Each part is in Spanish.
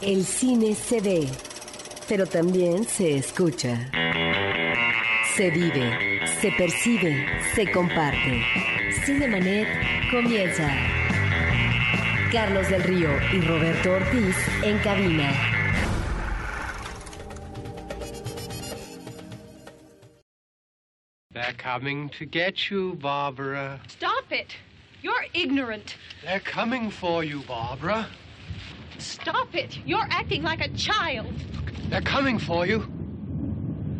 El cine se ve, pero también se escucha. Se vive, se percibe, se comparte. Cinemanet comienza. Carlos del Río y Roberto Ortiz en cabina. They're coming to get you, Barbara. Stop it. You're ignorant. They're coming for you, Barbara. Stop it. You're acting like a child. They're coming for you.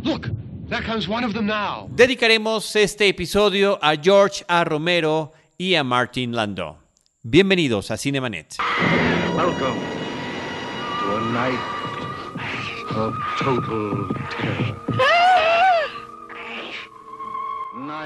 Look, there comes one of them now. Dedicaremos este episodio a George A. Romero y a Martin Landau. Bienvenidos a Cinemanet. Welcome to a night of total terror.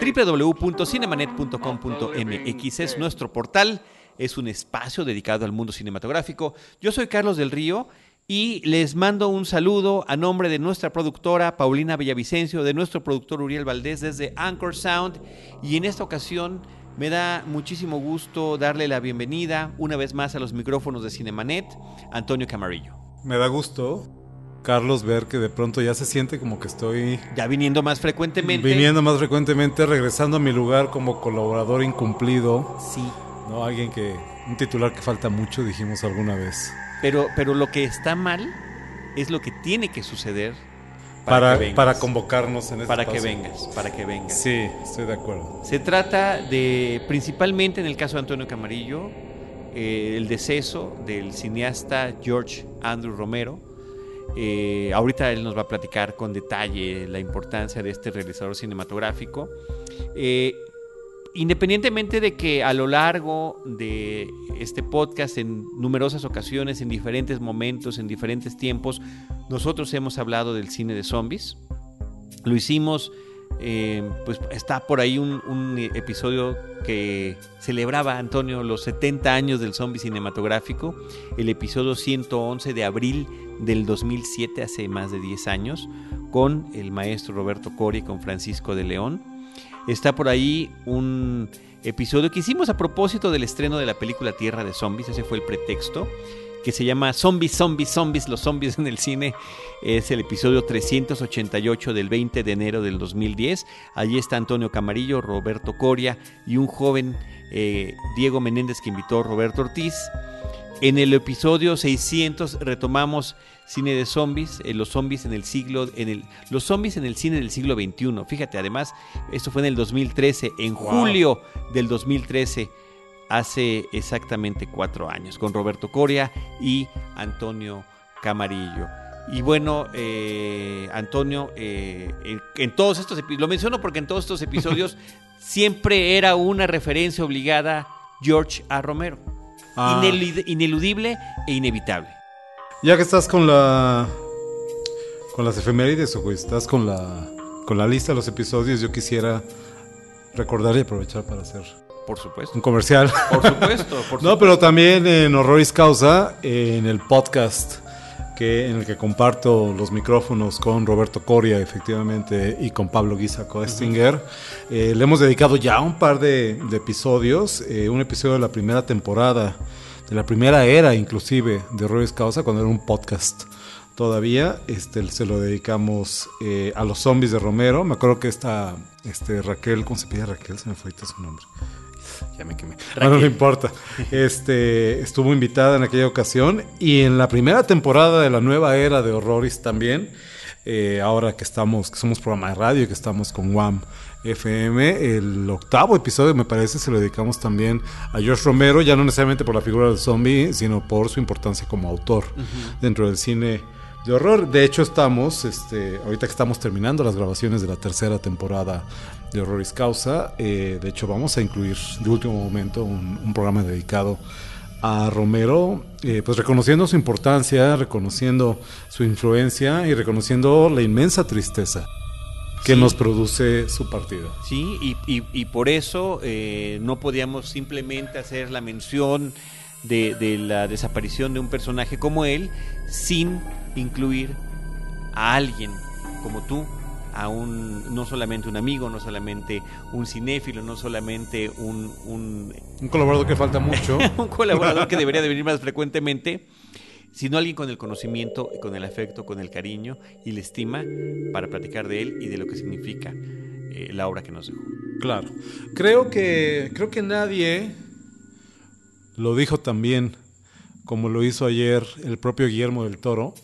Www.cinemanet.com.mx es nuestro portal, es un espacio dedicado al mundo cinematográfico. Yo soy Carlos del Río y les mando un saludo a nombre de nuestra productora Paulina Villavicencio, de nuestro productor Uriel Valdés desde Anchor Sound y en esta ocasión me da muchísimo gusto darle la bienvenida una vez más a los micrófonos de Cinemanet, Antonio Camarillo. Me da gusto, Carlos, ver que de pronto ya se siente como que estoy Ya viniendo más frecuentemente. viniendo más frecuentemente, regresando a mi lugar como colaborador incumplido, Sí. ¿No? Alguien que, un titular que falta mucho, dijimos alguna vez. Pero, pero lo que está mal es lo que tiene que suceder para, Para, que para convocarnos en este Para que vengas, para que vengas. Sí, estoy de acuerdo. Se trata de, principalmente en el caso de Antonio Camarillo, eh, el deceso del cineasta George Andrew Romero. Eh, ahorita él nos va a platicar con detalle la importancia de este realizador cinematográfico. Eh, independientemente de que a lo largo de este podcast, en numerosas ocasiones, en diferentes momentos, en diferentes tiempos, nosotros hemos hablado del cine de zombies. Lo hicimos, eh, pues está por ahí un, episodio que celebraba, Antonio, los 70 años del zombie cinematográfico, el episodio 111 de abril del 2007, hace más de 10 años, con el maestro Roberto Cori con Francisco de León. Está por ahí un episodio que hicimos a propósito del estreno de la película Tierra de Zombies, ese fue el pretexto, que se llama Zombies, Zombies, Zombies, los zombies en el cine. Es el episodio 388 del 20 de enero del 2010. Allí está Antonio Camarillo, Roberto Coria y un joven eh, Diego Menéndez que invitó Roberto Ortiz. En el episodio 600 retomamos cine de zombies, eh, los zombies en el siglo, en el, los zombies en el cine del siglo XXI. Fíjate, además, esto fue en el 2013, en Wow. julio del 2013, hace exactamente cuatro años, con Roberto Coria y Antonio Camarillo. Y bueno, eh, Antonio, eh, en, en todos estos episodios, lo menciono porque en todos estos episodios siempre era una referencia obligada George A. Romero. Ah. Ineludible e inevitable. Ya que estás con la con las efemérides o estás con la con la lista de los episodios, yo quisiera recordar y aprovechar para hacer Por supuesto. un comercial. Por supuesto, por No, pero también en Horroris Causa, en el podcast que, en el que comparto los micrófonos con Roberto Coria, efectivamente, y con Pablo Guisa Koestinger, eh, le hemos dedicado ya un par de, de episodios, eh, un episodio de la primera temporada, de la primera era inclusive de Horroris Causa, cuando era un podcast todavía, este, se lo dedicamos eh, a los zombies de Romero. Me acuerdo que esta este, Raquel, ¿cómo se pide Raquel? Se me fue ahorita su nombre. Ya me quemé. No le importa. Este, estuvo invitada en aquella ocasión y en la primera temporada de la nueva era de Horroris también. eh, ahora que estamos, que somos programa de radio y que estamos con WAM FM, el octavo episodio me parece se lo dedicamos también a George Romero, ya no necesariamente por la figura del zombie, sino por su importancia como autor dentro del cine de horror. De hecho, estamos, este, ahorita que estamos terminando las grabaciones de la tercera temporada de Horroris Causa, eh, de hecho vamos a incluir de último momento un, un programa dedicado a Romero, eh, pues reconociendo su importancia, reconociendo su influencia y reconociendo la inmensa tristeza que Sí. nos produce su partida. Sí, y, y- y por eso eh, no podíamos simplemente hacer la mención de, de la desaparición de un personaje como él sin incluir a alguien como tú, a un no solamente un amigo, no solamente un cinéfilo, no solamente un, un Un colaborador que falta mucho. un colaborador que debería de venir más frecuentemente, sino alguien con el conocimiento, con el afecto, con el cariño y la estima para platicar de él y de lo que significa eh, la obra que nos dejó. Claro. Creo que, creo que nadie lo dijo también como lo hizo ayer el propio Guillermo del Toro,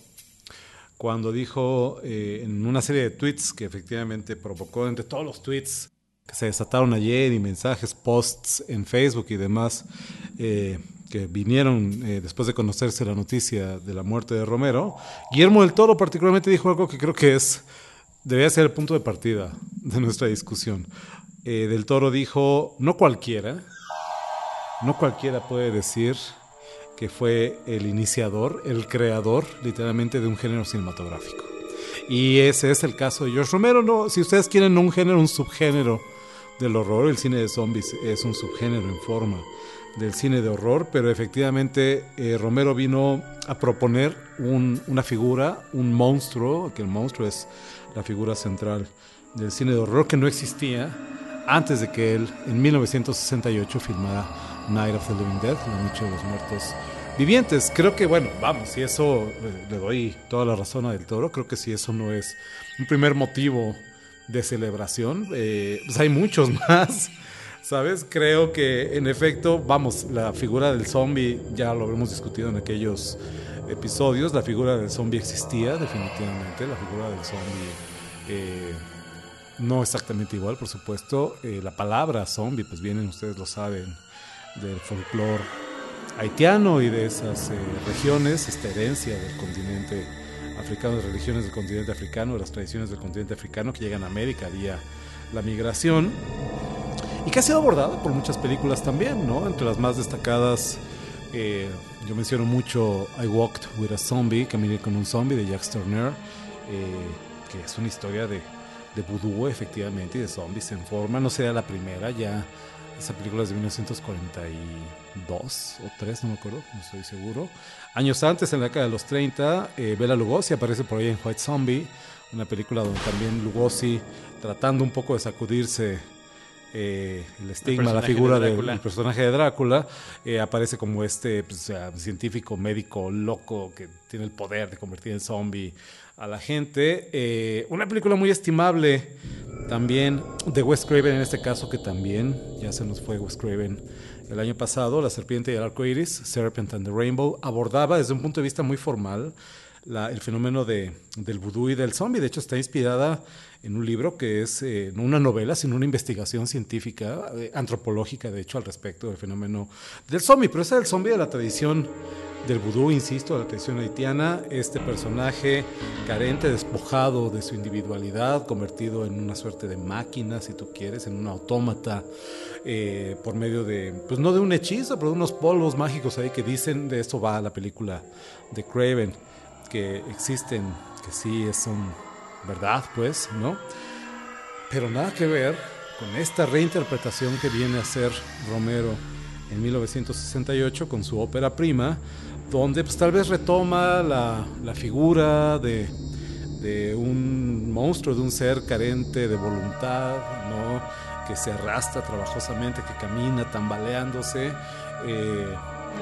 cuando dijo eh, en una serie de tweets que efectivamente provocó entre todos los tweets que se desataron ayer y mensajes, posts en Facebook y demás, eh, que vinieron eh, después de conocerse la noticia de la muerte de Romero, Guillermo del Toro particularmente dijo algo que creo que es, debería ser el punto de partida de nuestra discusión. del Toro dijo, no cualquiera, no cualquiera puede decir que fue el iniciador, el creador literalmente de un género cinematográfico. Y ese es el caso de George Romero. No, si ustedes quieren un género, un subgénero del horror, el cine de zombies es un subgénero en forma del cine de horror, pero efectivamente eh, Romero vino a proponer una figura, un monstruo, que el monstruo es la figura central del cine de horror que no existía antes de que él en 1968 filmara Night of the Living Dead, La Noche de los Muertos Vivientes. Creo que, bueno, vamos, si eso eh, le doy toda la razón Del Toro, creo que si eso no es un primer motivo de celebración, eh, pues hay muchos más. ¿Sabes? Creo que en efecto, vamos, la figura del zombie, ya lo habremos discutido en aquellos episodios, la figura del zombie existía definitivamente, la figura del zombie eh, no exactamente igual, por supuesto. la palabra zombie, pues vienen, ustedes lo saben, del folclore haitiano y de esas eh, regiones, esta herencia del continente africano, de religiones del continente africano, las tradiciones del continente africano que llegan a América vía la migración y que ha sido abordada por muchas películas también, ¿no? Entre las más destacadas, eh, yo menciono mucho I Walked with a Zombie, Caminé con un zombie de Jack Turner, eh, que es una historia de, de vudú efectivamente y de zombies en forma, no sería la primera, ya esa película es de 1942 o 3, no me acuerdo, no estoy seguro. Años antes, en la década de los 30, eh, Bela Lugosi aparece por ahí en White Zombie, una película donde también Lugosi, tratando un poco de sacudirse eh, el estigma, la figura del personaje de Drácula, eh, aparece como este pues, científico médico loco que tiene el poder de convertir en zombie a la gente. Eh, una película muy estimable también de Wes Craven en este caso, que también ya se nos fue Wes Craven el año pasado, La Serpiente y el Arco Iris, Serpent and the Rainbow, abordaba desde un punto de vista muy formal el fenómeno de, del vudú y del zombie. De hecho, está inspirada en un libro que es eh, no una novela, sino una investigación científica, eh, antropológica, de hecho, al respecto del fenómeno del zombie. Pero ese es el zombie de la tradición del vudú, insisto, de la tradición haitiana, este personaje carente, despojado de su individualidad, convertido en una suerte de máquina, si tú quieres, en un autómata, eh, por medio de, pues no de un hechizo, pero de unos polvos mágicos ahí que dicen, de esto va la película de Craven, que existen, que sí son verdad, pues, ¿no? Pero nada que ver con esta reinterpretación que viene a hacer Romero en 1968 con su ópera prima, donde pues tal vez retoma la, la figura de, de, un monstruo, de un ser carente de voluntad, ¿no? que se arrastra trabajosamente, que camina tambaleándose, eh,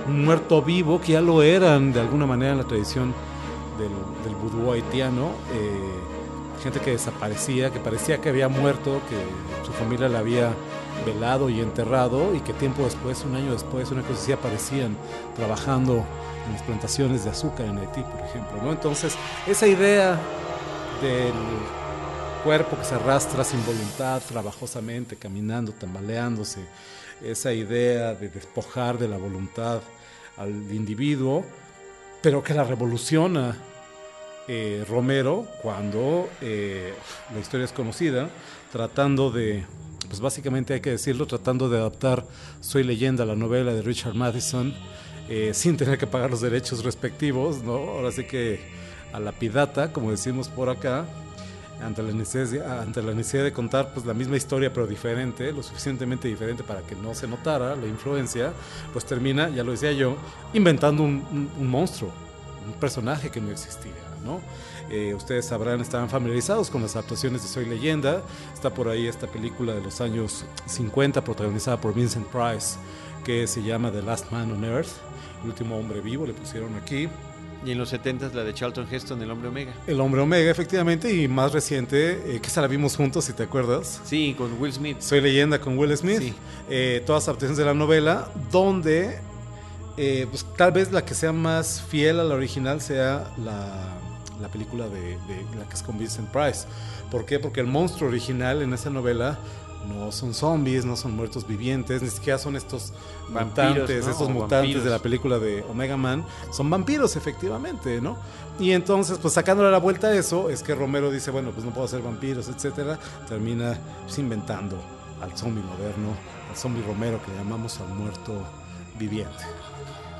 un muerto vivo, que ya lo eran de alguna manera en la tradición del, del haitiano, eh, gente que desaparecía, que parecía que había muerto, que su familia la había velado y enterrado y que tiempo después, un año después, una cosa así aparecían trabajando en las plantaciones de azúcar en Haití, por ejemplo. ¿no? Entonces, esa idea del cuerpo que se arrastra sin voluntad, trabajosamente, caminando, tambaleándose, esa idea de despojar de la voluntad al individuo, pero que la revoluciona eh, Romero cuando eh, la historia es conocida, tratando de pues básicamente hay que decirlo, tratando de adaptar Soy leyenda, la novela de Richard Madison, eh, sin tener que pagar los derechos respectivos, ¿no? Ahora sí que a la pidata, como decimos por acá, ante la necesidad, ante la necesidad de contar pues la misma historia pero diferente, lo suficientemente diferente para que no se notara la influencia, pues termina, ya lo decía yo, inventando un, un monstruo, un personaje que no existía, ¿no? Eh, ustedes sabrán, están familiarizados con las actuaciones de Soy Leyenda. Está por ahí esta película de los años 50 protagonizada por Vincent Price que se llama The Last Man on Earth, el último hombre vivo, le pusieron aquí. Y en los 70 la de Charlton Heston, El Hombre Omega. El Hombre Omega, efectivamente, y más reciente, eh, que esa la vimos juntos, si te acuerdas. Sí, con Will Smith. Soy leyenda con Will Smith. Sí. Eh, todas adaptaciones de la novela, donde eh, pues, tal vez la que sea más fiel a la original sea la, la película de, de la que es con Vincent Price. ¿Por qué? Porque el monstruo original en esa novela no son zombies, no son muertos vivientes, ni siquiera son estos Vampiros, mutantes, ¿no? estos mutantes vampiros. de la película de Omega Man, son vampiros efectivamente, ¿no? Y entonces, pues sacándole la vuelta a eso, es que Romero dice, bueno, pues no puedo hacer vampiros, etcétera, termina pues, inventando al zombie moderno, al zombie Romero que le llamamos al muerto viviente.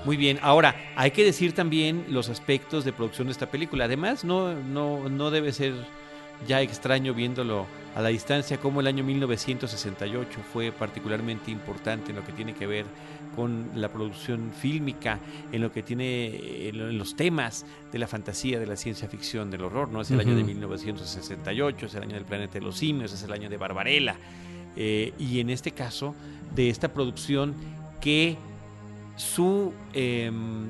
Muy bien, ahora hay que decir también los aspectos de producción de esta película. Además, no, no, no debe ser ya extraño viéndolo a la distancia como el año 1968 fue particularmente importante en lo que tiene que ver con la producción fílmica, en lo que tiene en lo- en los temas de la fantasía, de la ciencia ficción, del horror. No es el año de Ujú. 1968, es el año del planeta de los simios, es el año de Barbarella. Eh, y en este caso, de esta producción que su, em,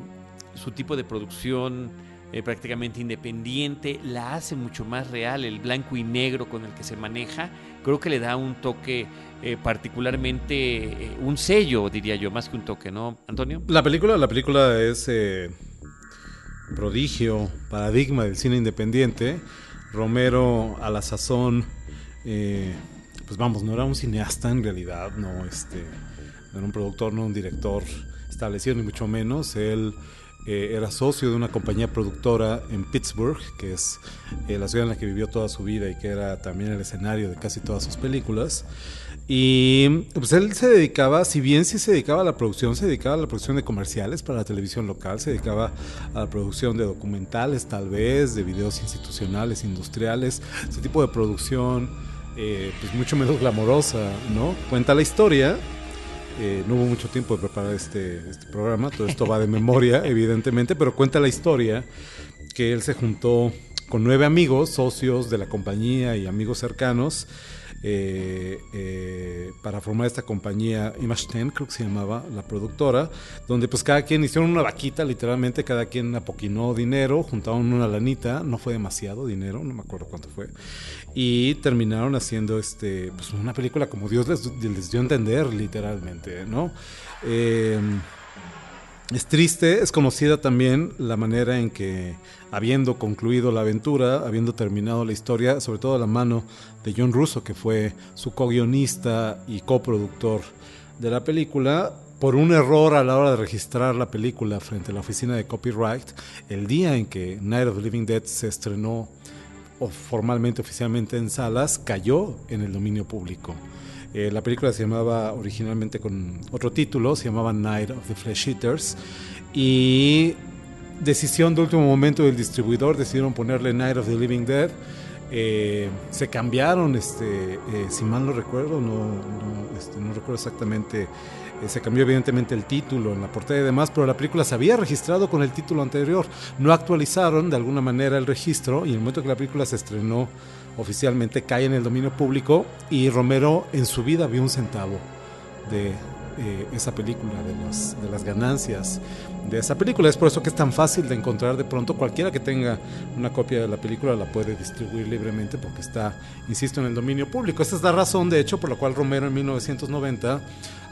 su tipo de producción eh, prácticamente independiente la hace mucho más real, el blanco y negro con el que se maneja, creo que le da un toque eh, particularmente, eh, un sello, diría yo, más que un toque, ¿no, Antonio? La película, la película es prodigio, paradigma del cine independiente. Romero a la sazón, pues vamos, no era un cineasta en realidad, no, este, no era un productor, no un director establecido ni mucho menos. Él eh, era socio de una compañía productora en Pittsburgh, que es eh, la ciudad en la que vivió toda su vida y que era también el escenario de casi todas sus películas. Y pues él se dedicaba, si bien sí se dedicaba a la producción, se dedicaba a la producción de comerciales para la televisión local, se dedicaba a la producción de documentales tal vez, de videos institucionales, industriales, ese tipo de producción eh, pues mucho menos glamorosa, ¿no? Cuenta la historia, eh, no hubo mucho tiempo de preparar este, este programa, todo esto va de memoria, evidentemente, pero cuenta la historia que él se juntó con nueve amigos, socios de la compañía y amigos cercanos, eh, eh, para formar esta compañía Image 10, creo que se llamaba la productora, donde pues cada quien hicieron una vaquita, literalmente cada quien apoquinó dinero, juntaron una lanita, no fue demasiado dinero, no me acuerdo cuánto fue, y terminaron haciendo este, pues una película como Dios les, dio a entender, literalmente, ¿no? Eh, es triste, es conocida también la manera en que, habiendo concluido la aventura, habiendo terminado la historia, sobre todo a la mano de John Russo, que fue su co-guionista y coproductor de la película, por un error a la hora de registrar la película frente a la oficina de copyright, el día en que Night of the Living Dead se estrenó o formalmente, oficialmente en salas, cayó en el dominio público. Eh, la película se llamaba originalmente con otro título, se llamaba Night of the Flesh Eaters. Y decisión de último momento del distribuidor, decidieron ponerle Night of the Living Dead. Eh, se cambiaron, este, eh, si mal no recuerdo, no, no, este, recuerdo exactamente, eh, se cambió evidentemente el título en la portada y demás, pero la película se había registrado con el título anterior. No actualizaron de alguna manera el registro y en el momento que la película se estrenó oficialmente cae en el dominio público y Romero en su vida vio un centavo de eh, esa película, de, los, de las ganancias de esa película. Es por eso que es tan fácil de encontrar de pronto. Cualquiera que tenga una copia de la película la puede distribuir libremente porque está, insisto, en el dominio público. Esta es la razón, de hecho, por la cual Romero en 1990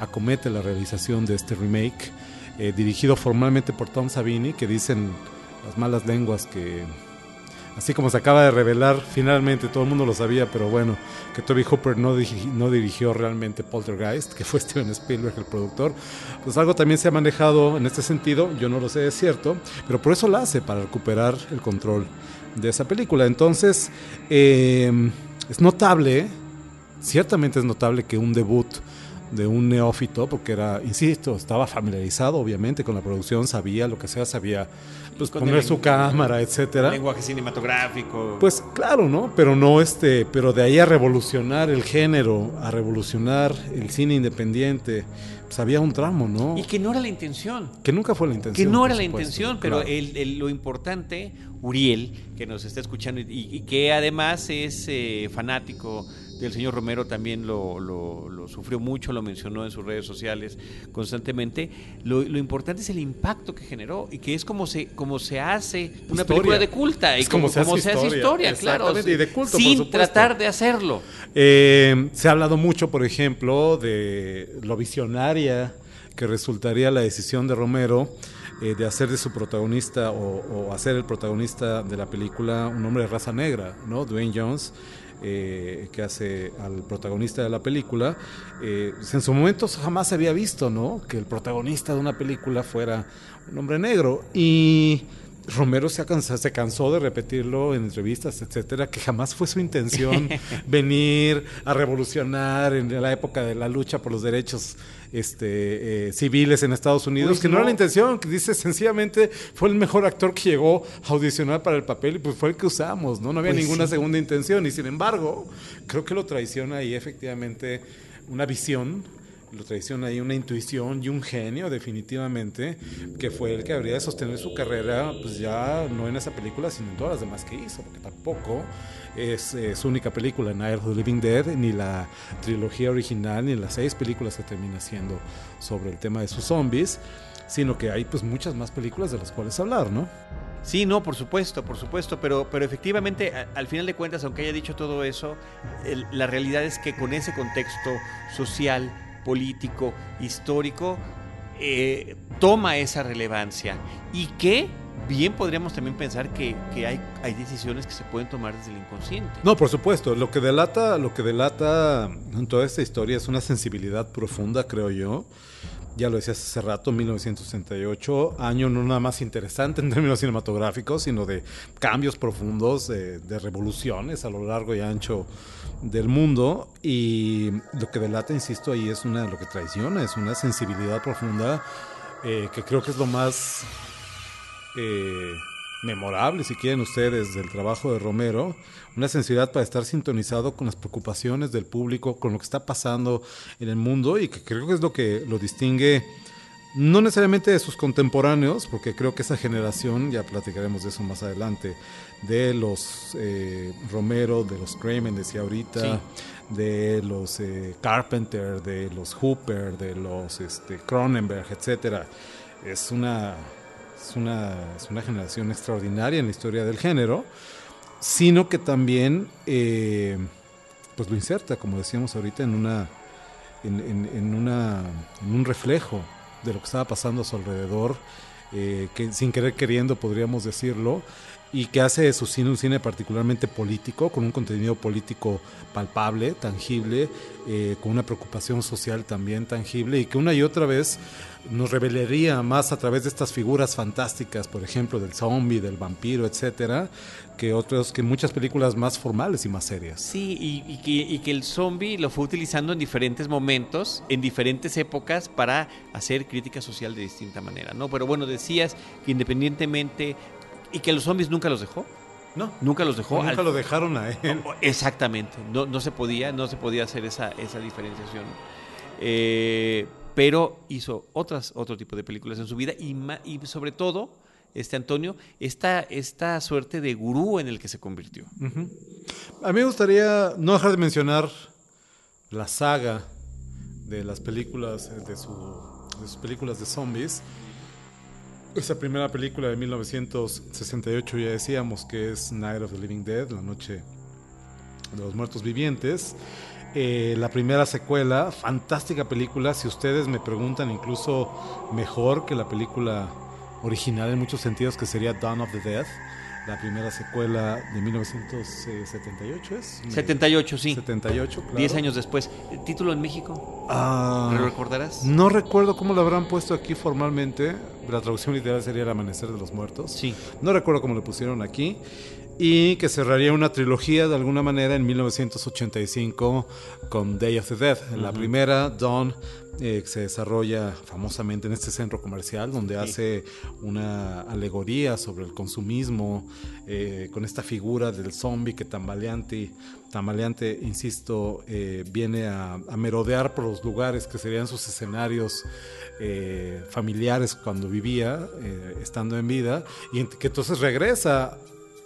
acomete la realización de este remake, eh, dirigido formalmente por Tom Savini, que dicen las malas lenguas que así como se acaba de revelar, finalmente todo el mundo lo sabía, pero bueno, que Toby Hooper no, digi- no dirigió realmente Poltergeist, que fue Steven Spielberg el productor, pues algo también se ha manejado en este sentido, yo no lo sé, es cierto, pero por eso la hace, para recuperar el control de esa película. Entonces, eh, es notable, ciertamente es notable que un debut de un neófito, porque era, insisto, estaba familiarizado obviamente con la producción, sabía lo que sea, sabía pues, poner su cámara, etcétera. Lenguaje cinematográfico. Pues claro, ¿no? Pero no este, pero de ahí a revolucionar el género, a revolucionar el cine independiente, pues había un tramo, ¿no? y que no era la intención. Que nunca fue la intención. Que no era la supuesto, intención, pero claro. el- el- lo importante, Uriel, que nos está escuchando y, y que además es eh, fanático El señor Romero también lo, lo- lo sufrió mucho, lo mencionó en sus redes sociales constantemente. Lo, lo importante es el impacto que generó y que es como se, como se hace una Historia. película de culta y Es como como, se hace como se hace historia. claro. Exactamente, y de culto, por sin tratar de hacerlo. Eh, se ha hablado mucho, por ejemplo, de lo visionaria que resultaría la decisión de Romero eh, de hacer de su protagonista o, o hacer el protagonista de la película un hombre de raza negra, ¿no? Dwayne Jones. Eh, que hace al protagonista de la película, eh, en su momento jamás se había visto, ¿no? Que el protagonista de una película fuera un hombre negro. Y Romero se, ha cansa- se cansó de repetirlo en entrevistas, etcétera, que jamás fue su intención venir a revolucionar en la época de la lucha por los derechos este, eh, civiles en Estados Unidos, Pues que no. no. era la intención, que dice sencillamente fue el mejor actor que llegó a audicionar para el papel y pues fue el que usamos, ¿no? No había Pues ninguna sí. segunda intención y sin embargo, creo que lo traiciona ahí efectivamente una visión lo traiciona ahí una intuición y un genio definitivamente que fue el que habría de sostener su carrera pues ya no en esa película sino en todas las demás que hizo porque tampoco es su única película Night of the Living Dead ni la trilogía original ni las seis películas que termina haciendo sobre el tema de sus zombies sino que hay pues muchas más películas de las cuales hablar ¿no? Sí, no, por supuesto, por supuesto, pero, pero efectivamente, al final de cuentas, aunque haya dicho todo eso, la realidad es que con ese contexto social, político, histórico, eh, toma esa relevancia y que bien podríamos también pensar que, que hay, hay decisiones que se pueden tomar desde el inconsciente. No, por supuesto. Lo que delata, lo que delata en toda esta historia es una sensibilidad profunda, creo yo. Ya lo decías hace rato, 1968, año no nada más interesante en términos cinematográficos, sino de cambios profundos, de, revoluciones a lo largo y ancho del mundo. Y lo que delata, insisto, ahí es una, lo que traiciona, es una sensibilidad profunda eh, que creo que es lo más eh, memorable, si quieren ustedes, del trabajo de Romero, una sensibilidad para estar sintonizado con las preocupaciones del público, con lo que está pasando en el mundo y que creo que es lo que lo distingue no necesariamente de sus contemporáneos, porque creo que esa generación, ya platicaremos de eso más adelante, de los eh, Romero, de los Kramen, decía ahorita, de los eh, Carpenter, de los Hooper, de los este, Cronenberg, etcétera, es una, es, una, es una generación extraordinaria en la historia del género, sino que también eh, pues lo inserta, como decíamos ahorita, en una en, en- una en un reflejo de lo que estaba pasando a su alrededor, eh, que sin querer queriendo podríamos decirlo, y que hace de su cine un cine particularmente político, con un contenido político palpable, tangible, eh, con una preocupación social también tangible, y que una y otra vez nos revelaría más a través de estas figuras fantásticas, por ejemplo, del zombie, del vampiro, etcétera, que otros, que muchas películas más formales y más serias. Sí, y, y que, y que el zombie lo fue utilizando en diferentes momentos, en diferentes épocas, para hacer crítica social de distinta manera, ¿no? Pero bueno, decías que independientemente, y que los zombies nunca los dejó, No, nunca los dejó. nunca al- lo dejaron a él. Exactamente, no, no se podía, no se podía hacer esa, esa diferenciación. Eh, pero hizo otras, otro tipo de películas en su vida y, ma- y sobre todo, este Antonio, esta, esta suerte de gurú en el que se convirtió. A mí me gustaría no dejar de mencionar la saga de las películas, de, su- de sus películas de zombies. Esa primera película de 1968 ya decíamos que es Night of the Living Dead, la noche de los muertos vivientes. Eh, la primera secuela, fantástica película, si ustedes me preguntan, incluso mejor que la película original en muchos sentidos, que sería Dawn of the Dead, la primera secuela de 1978 es. 78, sí. 78, claro. 10 años después. ¿El título en México? Ah, ¿Lo recordarás? no recuerdo cómo lo habrán puesto aquí formalmente. La traducción literal sería El Amanecer de los Muertos. Sí. No recuerdo cómo lo pusieron aquí. Y que cerraría una trilogía de alguna manera en 1985 con Day of the Dead. La primera, Dawn, eh, se desarrolla famosamente en este centro comercial donde hace una alegoría sobre el consumismo eh, con esta figura del zombie que tambaleante, tambaleante insisto, eh, viene a, a merodear por los lugares que serían sus escenarios familiares cuando vivía, estando en vida, y que entonces regresa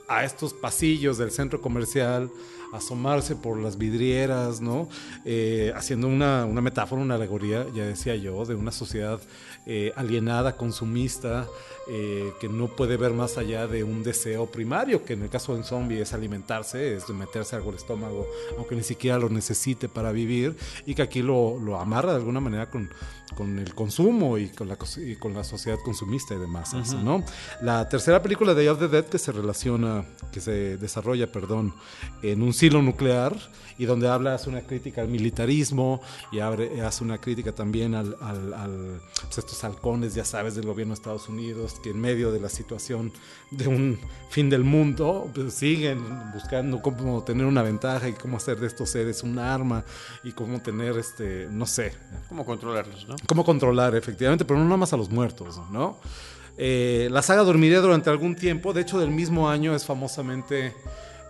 a estos pasillos del centro comercial asomarse por las vidrieras, ¿no? Eh, haciendo una, una metáfora, una alegoría, ya decía yo, de una sociedad eh, alienada, consumista, eh, que no puede ver más allá de un deseo primario, que en el caso de un zombie es alimentarse, es meterse algo al estómago, aunque ni siquiera lo necesite para vivir, y que aquí lo, lo amarra de alguna manera con, con el consumo y con la, y con la sociedad consumista y de masas, ¿no? La tercera película de Day of the Dead que se relaciona, que se desarrolla, perdón, en un silo nuclear y donde habla, hace una crítica al militarismo y abre- hace una crítica también al, al- al- pues, estos halcones, ya sabes, del gobierno de Estados Unidos, que en medio de la situación de un fin del mundo, pues, siguen buscando cómo tener una ventaja y cómo hacer de estos seres un arma y cómo tener, este, no sé, ¿Cómo controlarlos, no? cómo controlar, efectivamente, pero no nada más a los muertos, ¿no? Eh, la saga dormiría durante algún tiempo, de hecho del mismo año es famosamente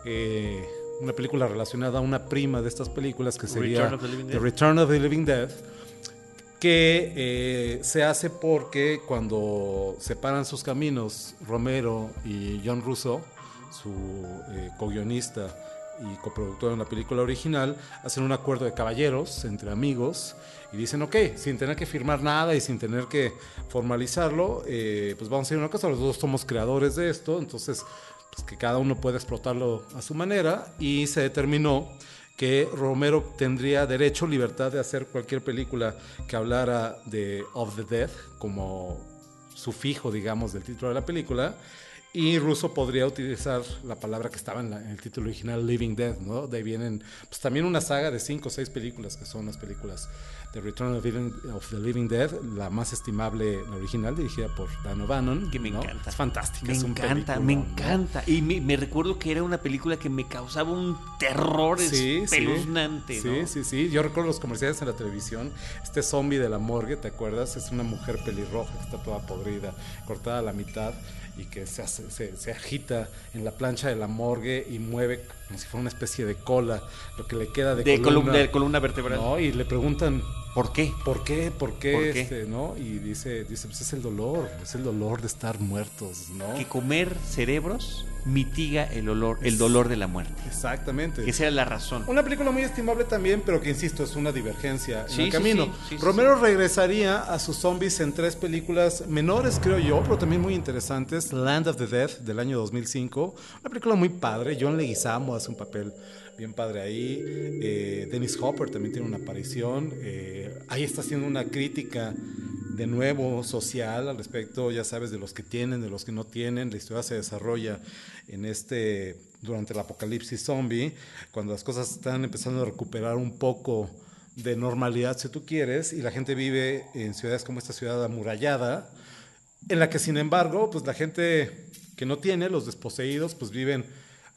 eh, una película relacionada a una prima de estas películas que sería Return of the Living The. Return of the Living Dead, que eh, se hace porque cuando separan sus caminos Romero y John Russo, su eh, co-guionista y coproductor en la película original, hacen un acuerdo de caballeros entre amigos y dicen, ok, sin tener que firmar nada y sin tener que formalizarlo, eh, pues vamos a hacer una cosa, los dos somos creadores de esto, entonces pues que cada uno puede explotarlo a su manera y se determinó que Romero tendría derecho, libertad de hacer cualquier película que hablara de Of the Dead como sufijo, digamos, del título de la película. Y Russo podría utilizar la palabra que estaba en, la- en el título original, Living Dead, ¿no? De ahí vienen, pues también una saga de cinco o seis películas que son las películas de Return of, Living- of the Living Dead, la más estimable, la original, dirigida por Dan O'Bannon. Que me ¿no? encanta. Es fantástica. Me es un encanta, me ¿no? encanta. Y me, me recuerdo que era una película que me causaba un terror Sí, sí. espeluznante, Sí, ¿no? sí, sí. Yo recuerdo los comerciales en la televisión. Este zombie de la morgue, ¿te acuerdas? Es una mujer pelirroja que está toda podrida, cortada a la mitad y que se, hace- se, se agita en la plancha de la morgue y mueve como si fuera una especie de cola, lo que le queda de, De, columna, columna. de columna vertebral. ¿no? Y le preguntan, ¿Por qué? ¿por qué? ¿Por qué? ¿Por qué? Este, ¿no? Y dice, dice, pues es el dolor, es el dolor de estar muertos, ¿no? Que comer cerebros mitiga el olor, el dolor de la muerte. Exactamente. Que esa era la razón. Una película muy estimable también, pero que insisto, es una divergencia en el sí, camino. sí, Romero regresaría a sus zombies en tres películas menores, creo yo, pero también muy interesantes. Land of the Dead del año 2005, una película muy padre. John Leguizamo hace un papel bien padre ahí. Eh, Dennis Hopper también tiene una aparición. Eh, ahí está haciendo una crítica de nuevo social al respecto, ya sabes, de los que tienen, de los que no tienen. La historia se desarrolla en este durante el apocalipsis zombie, cuando las cosas están empezando a recuperar un poco de normalidad, si tú quieres, y la gente vive en ciudades como esta ciudad amurallada, en la que sin embargo, pues la gente que no tiene, los desposeídos, pues viven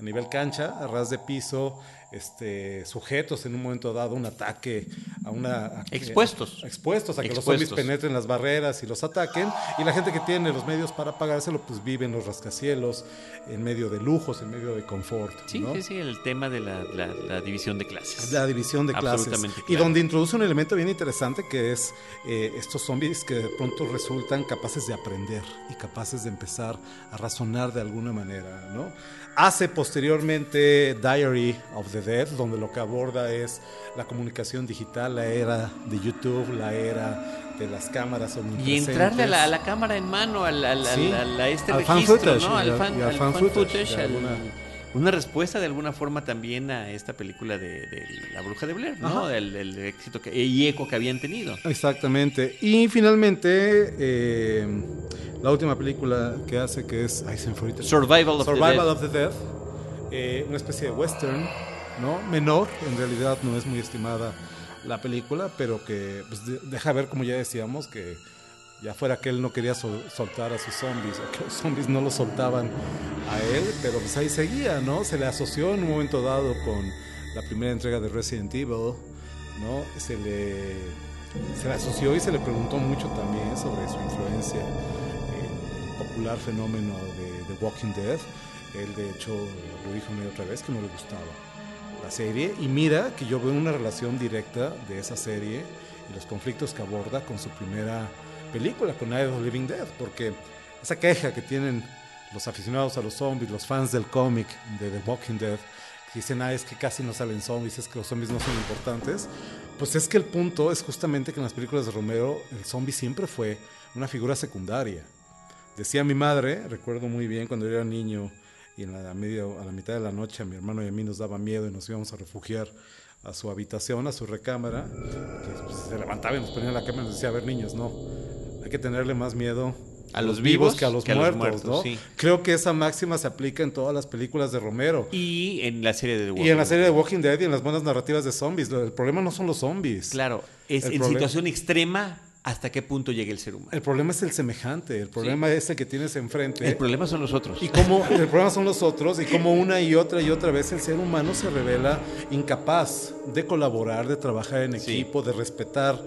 a nivel cancha, a ras de piso, este, sujetos en un momento dado a un ataque, a una... a que- Expuestos. expuestos a que los zombies penetren las barreras y los ataquen, y la gente que tiene los medios para pagárselo, pues vive en los rascacielos, en medio de lujos, en medio de confort. Sí, ¿no? sí, sí, el tema de la, la- la división de clases. La división de clases. Absolutamente Y claro. donde introduce un elemento bien interesante que es eh, estos zombies que de pronto resultan capaces de aprender y capaces de empezar a razonar de alguna manera, ¿no? Hace posteriormente Diary of the Dead, donde lo que aborda es la comunicación digital, la era de YouTube, la era de las cámaras Y entrarle a la, a la cámara en mano, al, al- al- Sí. al- a este Al fan registro, footage, ¿no? Al fan, y al fan fan footage, alguna- una respuesta de alguna forma también a esta película de, de La Bruja de Blair, ¿no? Ajá. El, el éxito que, y eco que habían tenido. Exactamente. Y finalmente, eh, la última película que hace, que es... Ay, se me. Survival of the Survival of the Dead. eh, una especie de western, ¿no? Menor, en realidad no es muy estimada la película, pero que pues, de- deja ver, como ya decíamos, que ya fuera que él no quería sol- soltar a sus zombies, o que los zombies no lo soltaban a él, pero pues ahí seguía, ¿no? Se le asoció en un momento dado con la primera entrega de Resident Evil, ¿no? Se le, se le asoció y se le preguntó mucho también sobre su influencia fenómeno de The Walking Dead. Él de hecho lo dijo una y otra vez que no le gustaba la serie y mira que yo veo una relación directa de esa serie y los conflictos que aborda con su primera película, con Night of the Living Dead, porque esa queja que tienen los aficionados a los zombies, los fans del cómic de The Walking Dead, que dicen, ah, es que casi no salen zombies, es que los zombies no son importantes. Pues es que el punto es justamente que en las películas de Romero el zombie siempre fue una figura secundaria. Decía mi madre, recuerdo muy bien cuando yo era niño y en la medio, a la mitad de la noche a mi hermano y a mí nos daba miedo y nos íbamos a refugiar a su habitación, a su recámara, que pues, se levantaba y nos ponía en la cama y nos decía, a ver niños, no, hay que tenerle más miedo A los vivos que a los que a los muertos, ¿no? sí. Creo que esa máxima se aplica en todas las películas de Romero. Y en la serie de The Y en la Walking serie de Dead. Walking Dead y en las buenas narrativas de zombies. El problema no son los zombies. Claro, es El en problema- situación extrema hasta qué punto llega el ser humano. El problema es el semejante. El problema es el que tienes enfrente. El problema son los otros. Y cómo el problema son los otros y cómo una y otra y otra vez el ser humano se revela incapaz de colaborar, de trabajar en Sí. equipo, de respetar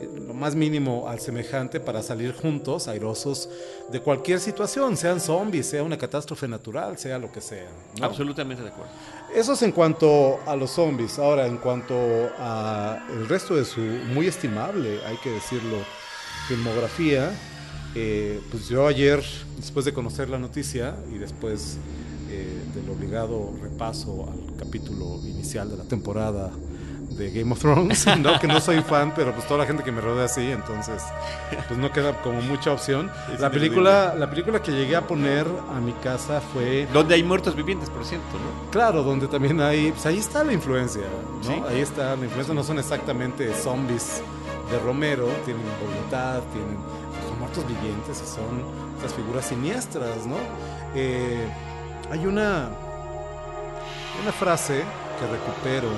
eh, lo más mínimo al semejante para salir juntos, airosos, de cualquier situación, sean zombies, sea una catástrofe natural, sea lo que sea. ¿no? Absolutamente de acuerdo. Eso es en cuanto a los zombies. Ahora, en cuanto a el resto de su muy estimable, hay que decirlo, filmografía, eh, pues yo ayer, después de conocer la noticia y después eh, del obligado repaso al capítulo inicial de la temporada de Game of Thrones, ¿no? que no soy fan, pero pues toda la gente que me rodea sí, entonces pues no queda como mucha opción. Es La película, la película que llegué a poner a mi casa fue Donde hay muertos vivientes, por cierto, ¿no? Claro, donde también hay, pues ahí está la influencia, ¿no? Sí. Ahí está la influencia, no son exactamente zombies de Romero, tienen voluntad, tienen, son muertos vivientes y son estas figuras siniestras, ¿no? Eh, hay una, una frase que recupero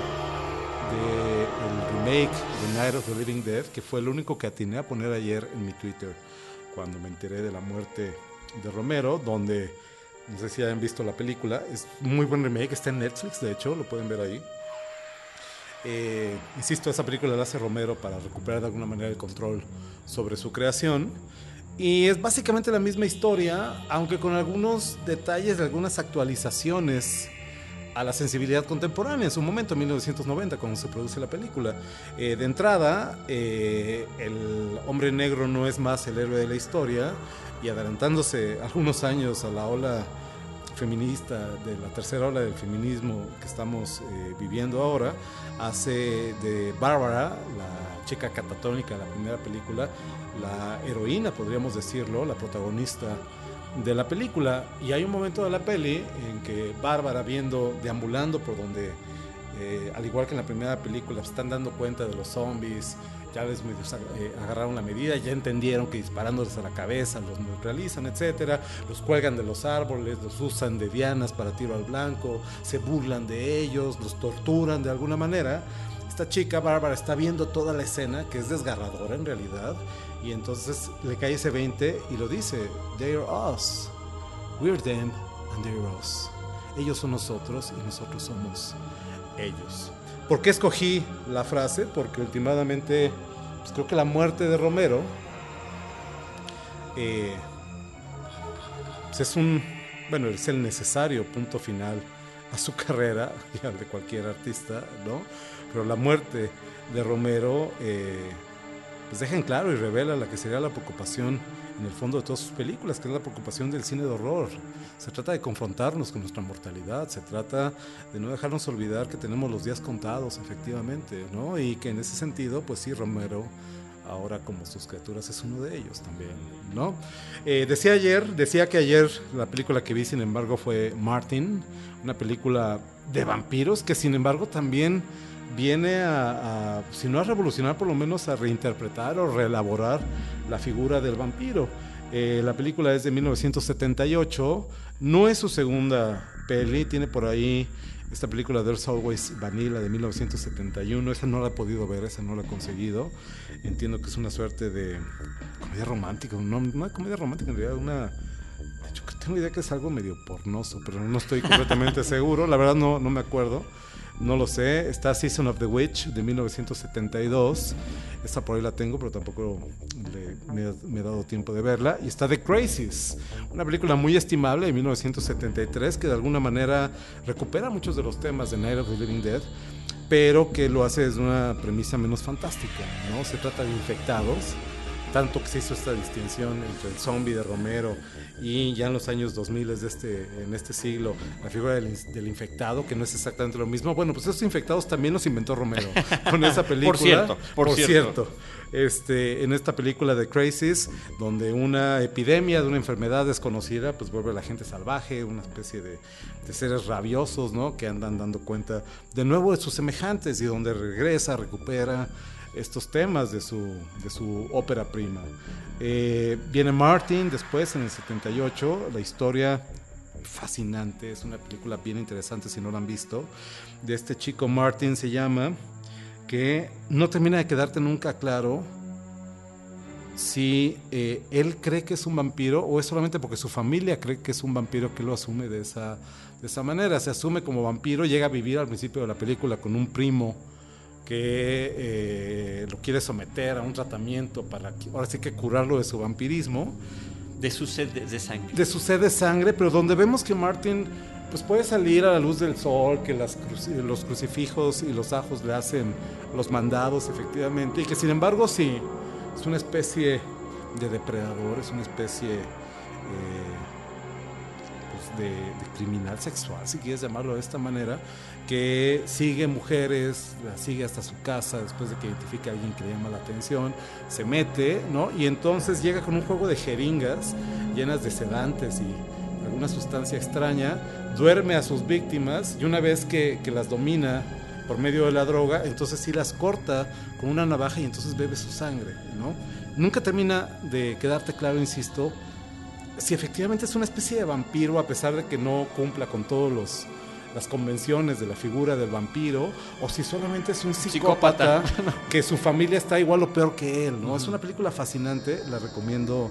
del remake de Night of the Living Dead, que fue el único que atiné a poner ayer en mi Twitter cuando me enteré de la muerte de Romero, donde no sé si hayan visto la película, es muy buen remake, está en Netflix, de hecho, lo pueden ver ahí. Eh, insisto, esa película la hace Romero para recuperar de alguna manera el control sobre su creación. Y es básicamente la misma historia, aunque con algunos detalles de algunas actualizaciones a la sensibilidad contemporánea en su momento, en 1990, cuando se produce la película. Eh, de entrada, eh, el hombre negro no es más el héroe de la historia y adelantándose algunos años a la ola feminista, de la tercera ola del feminismo que estamos eh, viviendo ahora, hace de Bárbara, la chica catatónica de la primera película, la heroína, podríamos decirlo, la protagonista de la película. Y hay un momento de la peli en que Bárbara, viendo, deambulando por donde, eh, al igual que en la primera película, están dando cuenta de los zombies, ya les eh, agarraron la medida, ya entendieron que disparándoles a la cabeza los neutralizan, etcétera, los cuelgan de los árboles, los usan de dianas para tiro al blanco, se burlan de ellos, los torturan de alguna manera. Esta chica, Bárbara, está viendo toda la escena, que es desgarradora en realidad, y entonces le cae ese 20 y lo dice, they're us, we're them and they're us. Ellos son nosotros y nosotros somos ellos. ¿Por qué escogí la frase? Porque últimamente pues creo que la muerte de Romero eh, es un, bueno, es el necesario punto final a su carrera y al de cualquier artista, ¿no? Pero la muerte de Romero eh, pues deja en claro y revela la que sería la preocupación en el fondo de todas sus películas, que es la preocupación del cine de horror. Se trata de confrontarnos con nuestra mortalidad, se trata de no dejarnos olvidar que tenemos los días contados, efectivamente, ¿no? Y que en ese sentido, pues sí, Romero, ahora como sus criaturas, es uno de ellos también, ¿no? Eh, decía ayer, decía que ayer la película que vi, sin embargo, fue Martin, una película de vampiros que, sin embargo, también viene a, a, si no a revolucionar, por lo menos a reinterpretar o reelaborar la figura del vampiro. Eh, la película es de 1978, no es su segunda peli, tiene por ahí esta película There's Always Vanilla de 1971, esa no la he podido ver, esa no la he conseguido. Entiendo que es una suerte de comedia romántica, no, no comedia romántica en realidad, una... Yo tengo idea que es algo medio pornoso, pero no estoy completamente seguro, la verdad no, no me acuerdo. No lo sé. Está Season of the Witch de 1972. Esta por ahí la tengo, pero tampoco me he dado tiempo de verla. Y está The Crazies, una película muy estimable de 1973 que de alguna manera recupera muchos de los temas de Night of the Living Dead, pero que lo hace desde una premisa menos fantástica. ¿no? Se trata de infectados tanto que se hizo esta distinción entre el zombie de Romero y ya en los años 2000 de este, en este siglo, la figura del, del infectado, que no es exactamente lo mismo. Bueno, pues estos infectados también los inventó Romero con esa película. cierto, por cierto. Este, en esta película de Crisis, donde una epidemia de una enfermedad desconocida, pues vuelve a la gente salvaje, una especie de, de seres rabiosos, ¿no? Que andan dando cuenta de nuevo de sus semejantes y donde regresa, recupera estos temas de su, de su ópera prima. Eh, viene Martin después, en el 78, la historia fascinante, es una película bien interesante si no la han visto, de este chico Martin se llama, que no termina de quedarte nunca claro si eh, él cree que es un vampiro o es solamente porque su familia cree que es un vampiro que lo asume de esa, de esa manera. Se asume como vampiro, llega a vivir al principio de la película con un primo que eh, lo quiere someter a un tratamiento para ahora sí que curarlo de su vampirismo De su sed de, de sangre. de su sed de sangre, pero donde vemos que Martin pues puede salir a la luz del sol, que las cruci- los crucifijos y los ajos le hacen los mandados efectivamente, y que sin embargo sí, es una especie de depredador, es una especie eh, de, criminal sexual, si quieres llamarlo de esta manera, que sigue mujeres, las sigue hasta su casa después de que identifica a alguien que le llama la atención, se mete, ¿no? Y entonces llega con un juego de jeringas llenas de sedantes y alguna sustancia extraña, duerme a sus víctimas y una vez que, que las domina por medio de la droga, entonces sí las corta con una navaja y entonces bebe su sangre, ¿no? Nunca termina de quedarte claro, insisto, si efectivamente es una especie de vampiro, a pesar de que no cumpla con todos los las convenciones de la figura del vampiro, o si solamente es un psicópata, que su familia está igual o peor que él, ¿no? Es una película fascinante, la recomiendo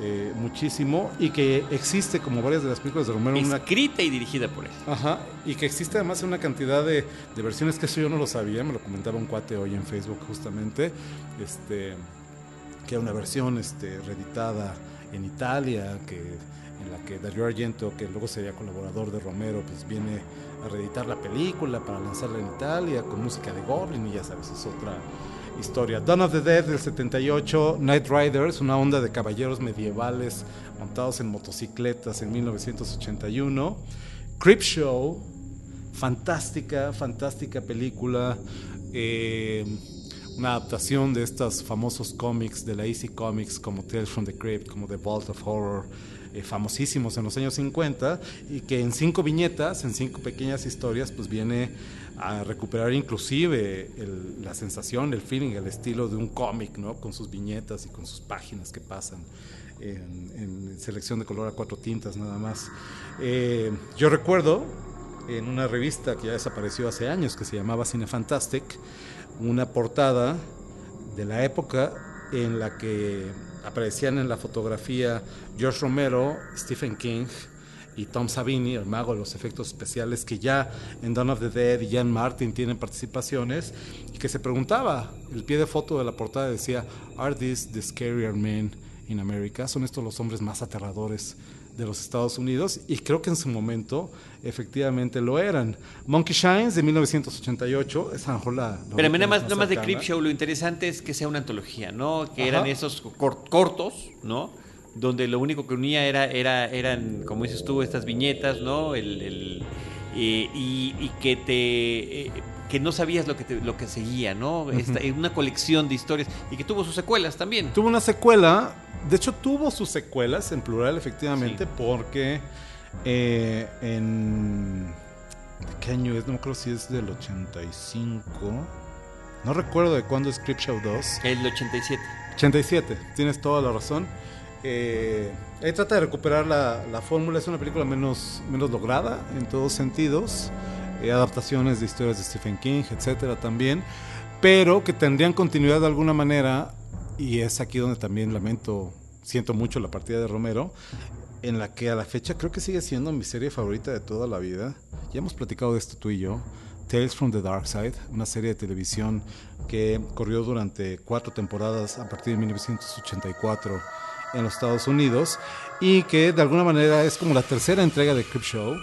eh, muchísimo, y que existe, como varias de las películas de Romero, una Escrita y dirigida por él. Ajá, y que existe además una cantidad de, de versiones que eso yo no lo sabía, me lo comentaba un cuate hoy en Facebook justamente, este, que era una versión este, reeditada en Italia, que, en la que Dario Argento, que luego sería colaborador de Romero, pues viene a reeditar la película para lanzarla en Italia con música de Goblin y ya sabes, es otra historia. Dawn of the Dead del 78, Night Riders, una onda de caballeros medievales montados en motocicletas en 1981. Creepshow, fantástica, fantástica película. eh, una adaptación de estos famosos cómics de la Easy Comics como Tales from the Crypt, como The Vault of Horror, eh, famosísimos en los años 50 y que en cinco viñetas, en cinco pequeñas historias, pues viene a recuperar inclusive la sensación, el feeling, el estilo de un cómic, ¿no? Con sus viñetas y con sus páginas que pasan en, en selección de color a cuatro tintas nada más. Eh, yo recuerdo en una revista que ya desapareció hace años que se llamaba Cine Fantastic, una portada de la época en la que aparecían en la fotografía George Romero, Stephen King y Tom Savini, el mago de los efectos especiales, que ya en Dawn of the Dead y Jan Martin tienen participaciones, y que se preguntaba, el pie de foto de la portada decía, ¿Are these the scarier men in America? ¿Son estos los hombres más aterradores de los Estados Unidos? Y creo que en su momento efectivamente lo eran. Monkey Shines de 1988, esa mejor la... la Pero nada más, nada más de. Creepshow, lo interesante es que sea una antología, ¿no? Que Ajá. eran esos cor- cortos, ¿no? Donde lo único que unía era, era, eran, como dices tú, estas viñetas, ¿no? El, el- eh, y, y que te eh, que no sabías lo que te- lo que seguía, ¿no? Esta- una colección de historias y que tuvo sus secuelas también. Tuvo una secuela, de hecho tuvo sus secuelas en plural efectivamente, Sí. porque eh, en... ¿de ¿Qué año es? No me acuerdo si es del 85. No recuerdo de cuándo es Creepshow 2. El 87. 87, tienes toda la razón. Eh, ahí trata de recuperar la, la fórmula, es una película menos, menos lograda en todos sentidos, eh, adaptaciones de historias de Stephen King, etcétera también, pero que tendrían continuidad de alguna manera, y es aquí donde también lamento, siento mucho la partida de Romero, en la que a la fecha creo que sigue siendo mi serie favorita de toda la vida. Ya hemos platicado de esto tú y yo. Tales from the Dark Side, una serie de televisión que corrió durante cuatro temporadas a partir de 1984 en los Estados Unidos y que de alguna manera es como la tercera entrega de Creepshow.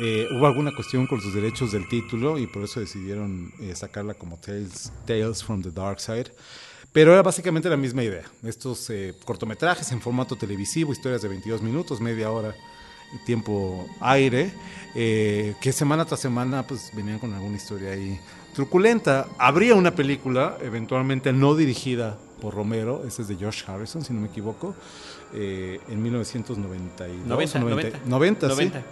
Eh, hubo alguna cuestión con los derechos del título y por eso decidieron eh, sacarla como Tales, Tales from the Dark Side. Pero era básicamente la misma idea. Estos eh, cortometrajes en formato televisivo, historias de 22 minutos, media hora, tiempo aire, eh, que semana tras semana pues venían con alguna historia ahí truculenta. Habría una película, eventualmente no dirigida por Romero, ese es de George Harrison, si no me equivoco, eh, en 1992. 90, 90, 90, 90. sí.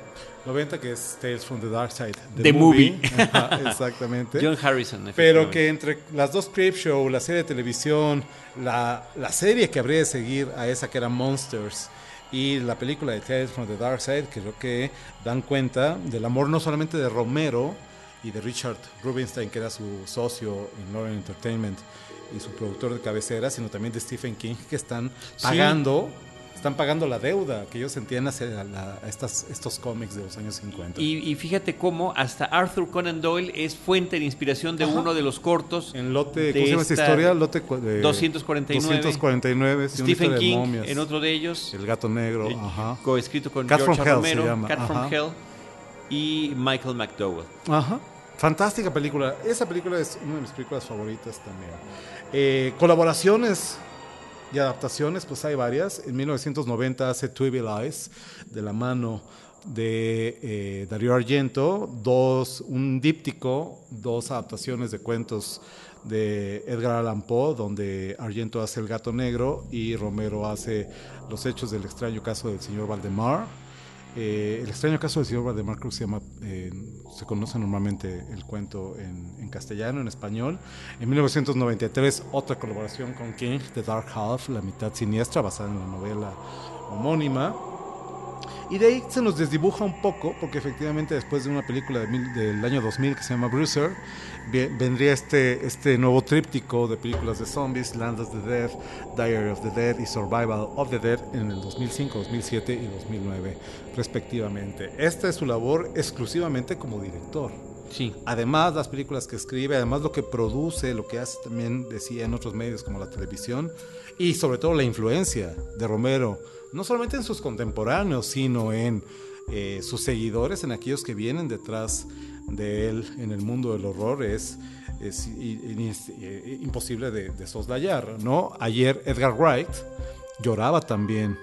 90, que es Tales from the Dark Side. The Movie. Ajá, Exactamente. John Harrison. Pero que entre las dos Creep Show, la serie de televisión, la, la serie que habría de seguir a esa que era Monsters y la película de Tales from the Dark Side, creo que dan cuenta del amor no solamente de Romero y de Richard Rubinstein, que era su socio en Lauren Entertainment y su productor de cabecera, sino también de Stephen King, que están pagando, están pagando la deuda que ellos sentían hacia la- a estas, estos cómics de los años 50. Y, y fíjate cómo hasta Arthur Conan Doyle es fuente de inspiración de uno de los cortos. En lote, de ¿cómo se llama esta historia? Lote cu- de 249. 249, sí, una Stephen de King momias. en otro de ellos. El gato negro, eh, ajá. Coescrito con Cat George from Hell Romero, se llama, Cat from. Hell y Michael McDowell. Ajá. Fantástica película. Esa película es una de mis películas favoritas también. Eh, colaboraciones y adaptaciones, pues hay varias. En 1990 hace Evil Eyes, de la mano de eh, Darío Argento, un díptico, dos adaptaciones de cuentos de Edgar Allan Poe, donde Argento hace El gato negro y Romero hace Los hechos del extraño caso del señor Valdemar. Eh, el extraño caso del señor Valdemar creo que se llama, eh, conoce normalmente el cuento en, en castellano, en español. En 1993 otra colaboración con King, The Dark Half, La mitad siniestra, basada en la novela homónima. Y de ahí se nos desdibuja un poco, porque efectivamente después de una película de mil- del año 2000 que se llama Bruiser, ve- vendría este, este nuevo tríptico de películas de zombies, Land of the Dead, Diary of the Dead y Survival of the Dead en el 2005, 2007 y 2009 respectivamente. Esta es su labor exclusivamente como director. Sí. Además, las películas que escribe, además lo que produce, lo que hace también, decía en otros medios como la televisión, y sobre todo la influencia de Romero, no solamente en sus contemporáneos, sino en eh, sus seguidores, en aquellos que vienen detrás de él en el mundo del horror, es, i- imposible de, de soslayar, ¿no? Ayer Edgar Wright lloraba también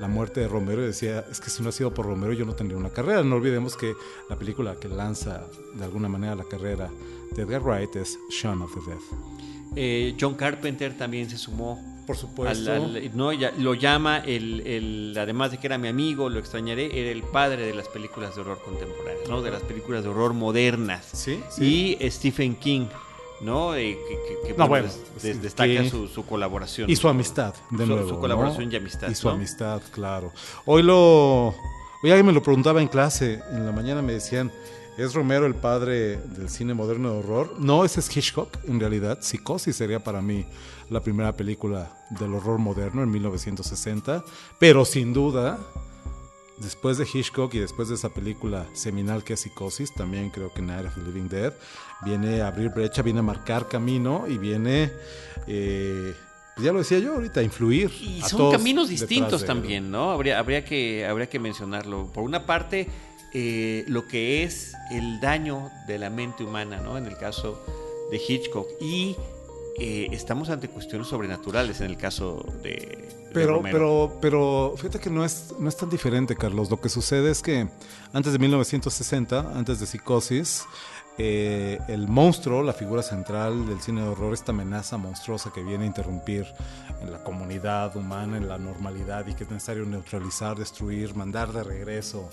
la muerte de Romero y decía, es que si no ha sido por Romero yo no tendría una carrera. No olvidemos que la película que lanza de alguna manera la carrera de Edgar Wright es Shaun of the Dead. Eh, John Carpenter también se sumó. Por supuesto. al- al- no, ya- lo llama, el, el- además de que era mi amigo, lo extrañaré, era el padre de las películas de horror contemporáneas, ¿no? de las películas de horror modernas. Sí, sí. Y Stephen King, ¿no? Eh, que, que- que, No, bueno, des- des- destaca su, su colaboración. Y su amistad, de Su- nuevo. su ¿no? colaboración y amistad, Y su ¿no? amistad, claro. Hoy lo. Hoy alguien me lo preguntaba en clase. En la mañana me decían: ¿es Romero el padre del cine moderno de horror? No, ese es Hitchcock, en realidad. Psicosis sería para mí la primera película del horror moderno en 1960. Pero sin duda. Después de Hitchcock y después de esa película seminal que es Psicosis, también creo que Night of the Living Dead, viene a abrir brecha, viene a marcar camino y viene, eh, ya lo decía yo ahorita, influir. Y a son todos caminos distintos de también, ¿no? Habría, habría, que, habría que mencionarlo. Por una parte, eh, lo que es el daño de la mente humana, ¿no? En el caso de Hitchcock. Y eh, estamos ante cuestiones sobrenaturales en el caso de, de Pero, Romero. pero, pero fíjate que no es, no es tan diferente, Carlos. Lo que sucede es que antes de 1960, antes de Psicosis, eh, el monstruo, la figura central del cine de horror, esta amenaza monstruosa que viene a interrumpir en la comunidad humana, en la normalidad y que es necesario neutralizar, destruir, mandar de regreso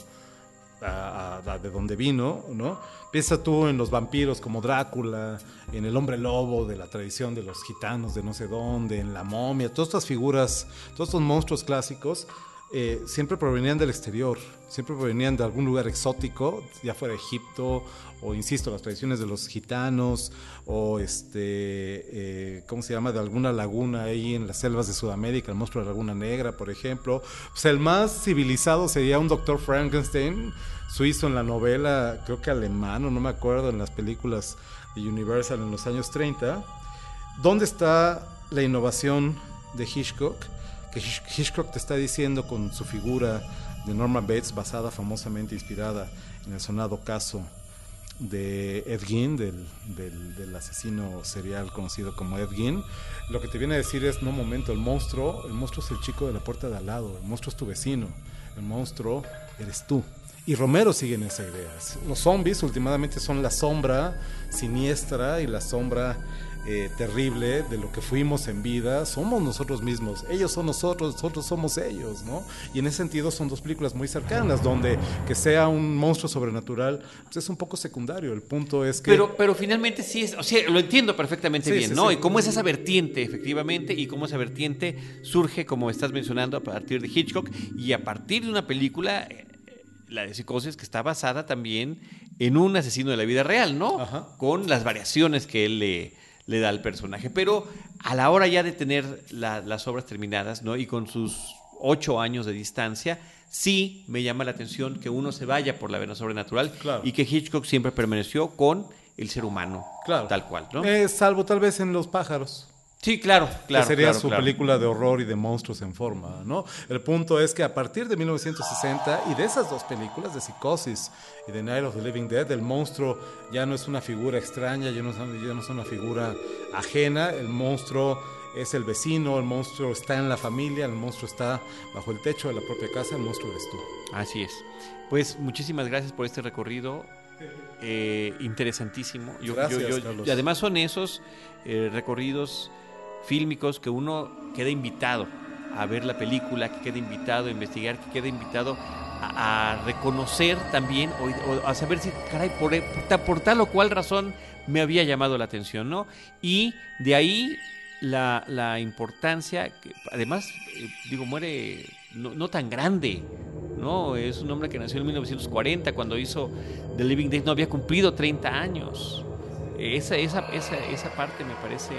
de donde vino, ¿no? Piensa tú en los vampiros como Drácula, en el hombre lobo de la tradición de los gitanos de no sé dónde, en la momia, todas estas figuras, todos estos monstruos clásicos, eh, siempre provenían del exterior, siempre provenían de algún lugar exótico, ya fuera Egipto, o insisto, las tradiciones de los gitanos, o este, eh, ¿cómo se llama? De alguna laguna ahí en las selvas de Sudamérica, el monstruo de la Laguna Negra, por ejemplo. El más civilizado sería un doctor Frankenstein, suizo en la novela, creo que alemán, o no me acuerdo, en las películas de Universal en los años 30. ¿Dónde está la innovación de Hitchcock? Hitchcock te está diciendo con su figura de Norman Bates, basada famosamente inspirada en el sonado caso de Ed Gein, del, del, del asesino serial conocido como Ed Gein, lo que te viene a decir es, no, momento, el monstruo, el monstruo es el chico de la puerta de al lado, el monstruo es tu vecino, el monstruo eres tú. Y Romero sigue en esa idea. Los zombies últimamente son la sombra siniestra y la sombra eh, terrible de lo que fuimos en vida. Somos nosotros mismos. Ellos son nosotros, nosotros somos ellos, ¿no? Y en ese sentido son dos películas muy cercanas, donde que sea un monstruo sobrenatural pues es un poco secundario. El punto es que... Pero, pero finalmente sí es, o sea, lo entiendo perfectamente Sí, bien, sí, ¿no? sí. Y cómo es esa vertiente, efectivamente, y cómo esa vertiente surge, como estás mencionando, a partir de Hitchcock y a partir de una película, eh, la de Psicosis, que está basada también en un asesino de la vida real, ¿no? Ajá. Con las variaciones que él le, le da al personaje. Pero a la hora ya de tener la- las obras terminadas, ¿no? Y con sus ocho años de distancia, sí me llama la atención que uno se vaya por la vena sobrenatural Claro. y que Hitchcock siempre permaneció con el ser humano, Claro. tal cual, ¿no? Eh, salvo tal vez en Los pájaros. Sí, claro, claro. que sería claro, su claro. película de horror y de monstruos en forma, ¿no? El punto es que a partir de 1960 y de esas dos películas de Psicosis y de Night of the Living Dead, el monstruo ya no es una figura extraña, ya no es, ya no es una figura ajena, el monstruo es el vecino, el monstruo está en la familia, el monstruo está bajo el techo de la propia casa, el monstruo eres tú. Así es. Pues muchísimas gracias por este recorrido. eh, interesantísimo. Yo- yo- Gracias, yo- Carlos. y además son esos eh, recorridos fílmicos que uno queda invitado a ver la película, que queda invitado a investigar, que queda invitado a, reconocer también o, a saber si, caray, por, por ta- por tal o cual razón me había llamado la atención, ¿no? Y de ahí la, importancia, además, eh, digo, muere no, no tan grande, ¿no? Es un hombre que nació en 1940, cuando hizo The Living Dead, no había cumplido 30 años. Esa, esa, esa, esa parte me parece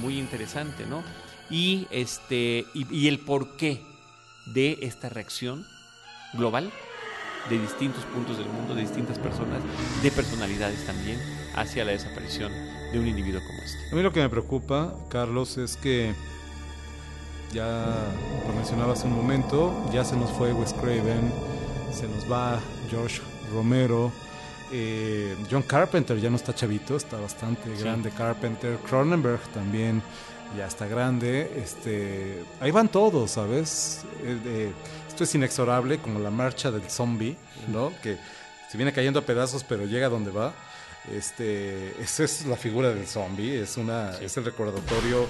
muy interesante, ¿no? Y, este, y, el porqué de esta reacción global de distintos puntos del mundo, de distintas personas, de personalidades también, hacia la desaparición de un individuo como este. A mí lo que me preocupa, Carlos, es que ya lo mencionaba hace un momento, ya se nos fue Wes Craven, se nos va George Romero, eh, John Carpenter ya no está chavito, está bastante grande Carpenter, Cronenberg también ya está grande, este, ahí van todos, ¿sabes? Eh, eh, esto es inexorable como la marcha del zombie, ¿no? Que se viene cayendo a pedazos pero llega donde va. Este, esa es la figura del zombie, es una, es el recordatorio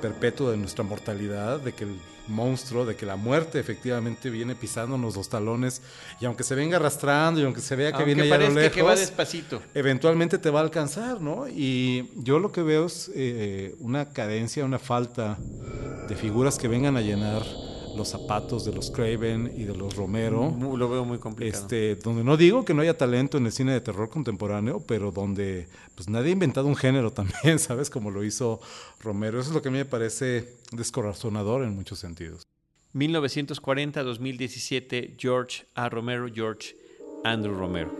perpetuo de nuestra mortalidad, de que el monstruo, de que la muerte efectivamente viene pisándonos los talones y aunque se venga arrastrando y aunque se vea que Aunque viene allá a lo lejos, que va despacito. eventualmente te va a alcanzar, ¿no? Y yo lo que veo es eh, una cadencia, una falta de figuras que vengan a llenar los zapatos de los Craven y de los Romero. Lo veo muy complicado. Este, donde no digo que no haya talento en el cine de terror contemporáneo, pero donde pues nadie ha inventado un género también, ¿sabes? Como lo hizo Romero. Eso es lo que a mí me parece descorazonador en muchos sentidos. 1940-2017, George A. Romero, George Andrew Romero.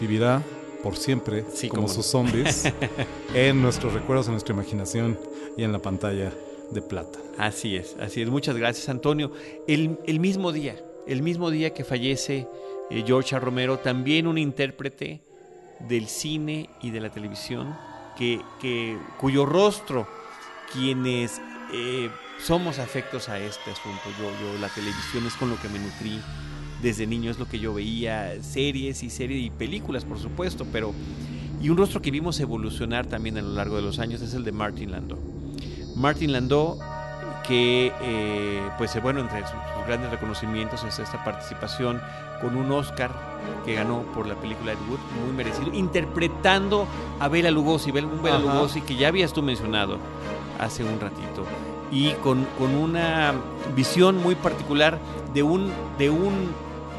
Vivirá por siempre, Sí, como no. sus zombies, en nuestros recuerdos, en nuestra imaginación y en la pantalla de plata. Así es, así es. Muchas gracias, Antonio. El, el mismo día, el mismo día que fallece eh, George. Romero, también un intérprete del cine y de la televisión, que, que- cuyo rostro, quienes eh, somos afectos a este asunto, yo, yo, la televisión es con lo que me nutrí desde niño, es lo que yo veía, series y series y películas, por supuesto, pero... Y un rostro que vimos evolucionar también a lo largo de los años es el de Martin Landau. Martin Landau, que, eh, pues eh, bueno, entre sus, sus grandes reconocimientos es esta participación con un Oscar que ganó por la película Ed Wood, muy merecido, interpretando a Bela Lugosi, Bela, un Bela. Lugosi que ya habías tú mencionado hace un ratito, y con, con una visión muy particular de un, de un